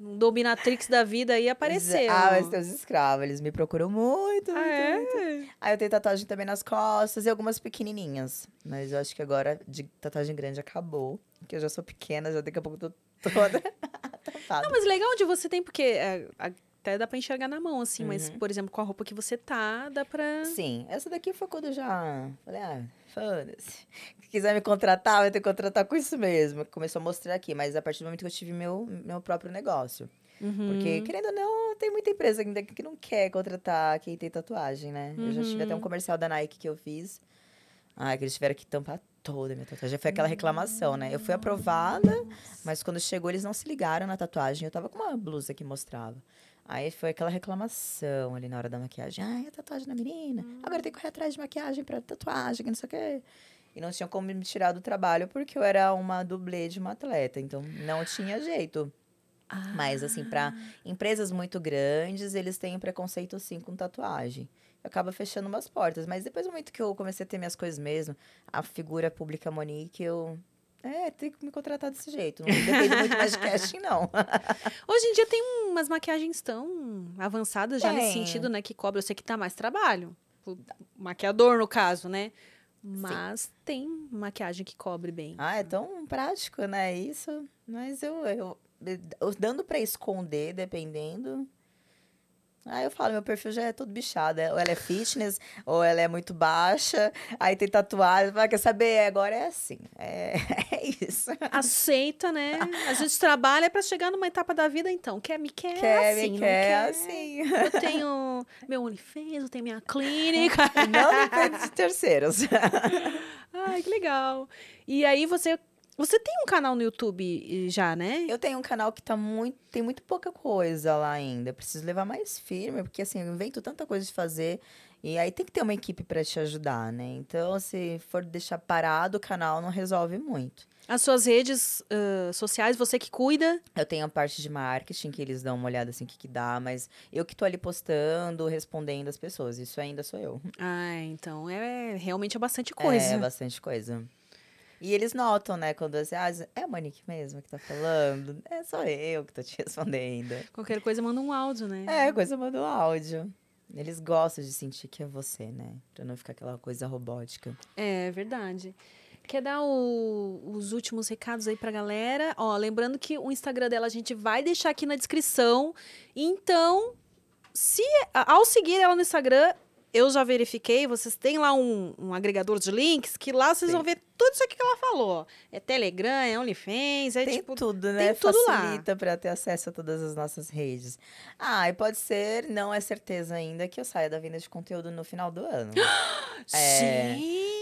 um dominatrix da vida aí, apareceu. Ah, mas tem os escravos, eles me procuram muito, muito, Ah, muito. é? Aí eu tenho tatuagem também nas costas e algumas pequenininhas. Mas eu acho que agora de tatuagem grande acabou. Porque eu já sou pequena, já daqui a pouco tô toda (laughs) tapada. Não, mas legal de você tem, porque é, até dá pra enxergar na mão, assim. Mas, Uhum. por exemplo, com a roupa que você tá, dá pra... Sim, essa daqui foi quando eu já falei, ah, foda-se. Se quiser me contratar, vai ter que contratar com isso mesmo. Começou a mostrar aqui, mas a partir do momento que eu tive meu, meu próprio negócio. Uhum. Porque, querendo ou não, tem muita empresa ainda que não quer contratar quem tem tatuagem, né? Eu já tive até um Uhum. comercial da Nike que eu fiz. Ah, que eles tiveram que tampar toda a minha tatuagem. Foi aquela reclamação, né? Eu fui aprovada, mas quando chegou eles não se ligaram na tatuagem. Eu tava com uma blusa que mostrava. Aí foi aquela reclamação ali na hora da maquiagem. Ai, a tatuagem da menina. Agora tem que correr atrás de maquiagem pra tatuagem, que não sei o quê. E não tinha como me tirar do trabalho porque eu era uma dublê de uma atleta. Então não tinha jeito. Ah. Mas, assim, para empresas muito grandes, eles têm preconceito, sim, com tatuagem. Acaba fechando umas portas. Mas depois do momento que eu comecei a ter minhas coisas mesmo, a figura pública Monique, eu... É, tem que me contratar desse jeito. Não depende muito mais de casting, não. (laughs) Hoje em dia tem umas maquiagens tão avançadas já nesse sentido, né? Que cobra. Eu sei que tá mais trabalho. O maquiador, no caso, né? Mas tem maquiagem que cobre bem. Ah, é tão prático, né? Isso. Mas eu... eu, eu dando pra esconder, dependendo... Aí eu falo, meu perfil já é todo bichado. é- Ou ela é fitness, ou ela é muito baixa. Aí tem tatuagem. Quer saber? Agora é assim. É, (laughs) é isso. Aceita, né? A gente trabalha pra chegar numa etapa da vida, então. Quer, me quer, Quer, assim, me quer, assim. Eu tenho meu OnlyFans, eu tenho minha clínica. Não depende de terceiros. (laughs) Ai, que legal. E aí você... Você tem um canal no YouTube já, né? Eu tenho um canal que tá muito. Tem muito pouca coisa lá ainda. Preciso levar mais firme, porque assim, eu invento tanta coisa de fazer. E aí tem que ter uma equipe pra te ajudar, né? Então, se for deixar parado o canal, não resolve muito. As suas redes ah, sociais, você que cuida. Eu tenho a parte de marketing, que eles dão uma olhada assim, o que, que dá, mas eu que tô ali postando, respondendo as pessoas. Isso ainda sou eu. Ah, então é realmente é bastante coisa. É, bastante coisa. E eles notam, né, quando assim, ah, é a Monique mesmo que tá falando? É só eu que tô te (laughs) respondendo. Qualquer coisa manda um áudio, né? É, coisa manda um áudio. Eles gostam de sentir que é você, né? Pra não ficar aquela coisa robótica. É verdade. Quer dar o- os últimos recados aí pra galera? Ó, lembrando que o Instagram dela a gente vai deixar aqui na descrição. Então, se ao seguir ela no Instagram, eu já verifiquei, vocês têm lá um, um agregador de links que lá vocês Sim. vão ver tudo isso aqui que ela falou. É Telegram, é OnlyFans, é tem tipo. tudo, né? tem tudo. Facilita para ter acesso a todas as nossas redes. Ah, e pode ser, não é certeza ainda, que eu saia da venda de conteúdo no final do ano. (gasps) É. Sim.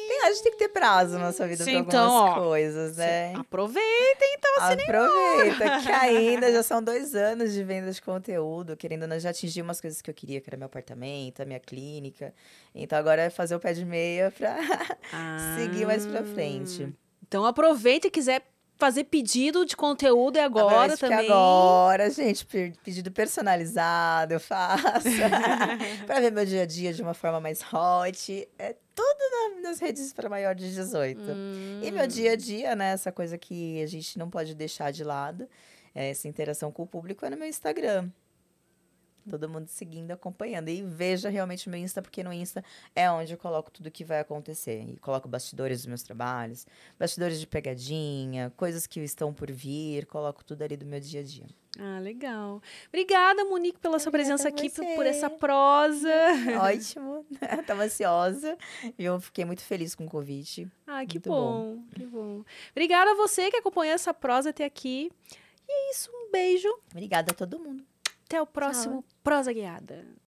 Tem- a gente tem que ter prazo na nossa vida Sim, para algumas então, coisas, né? Aproveitem, então, assim. Aproveita que ainda já (laughs) são dois anos de venda de conteúdo, querendo ou não, já atingi umas coisas que eu queria, que era meu apartamento, a minha clínica. Então agora é fazer o pé de meia pra (laughs) seguir mais pra frente. Então aproveita e quiser fazer pedido de conteúdo é agora que também. agora, gente, pe- pedido personalizado eu faço. (laughs) pra ver meu dia a dia de uma forma mais hot. É tudo na- nas redes para maior de 18. Hum. E meu dia a dia, né? Essa coisa que a gente não pode deixar de lado, é essa interação com o público é no meu Instagram. Todo mundo seguindo, acompanhando. E veja realmente o meu Insta, porque no Insta é onde eu coloco tudo que vai acontecer. E coloco bastidores dos meus trabalhos, bastidores de pegadinha, coisas que estão por vir, coloco tudo ali do meu dia a dia. Ah, legal. Obrigada, Monique, pela sua presença aqui, por, por essa prosa. (laughs) Ótimo, (laughs) tava ansiosa. E eu fiquei muito feliz com o convite. Ah, que bom, bom. que bom. Obrigada a você que acompanhou essa prosa até aqui. E é isso, um beijo. Obrigada a todo mundo. Até o próximo Prosa Guiada.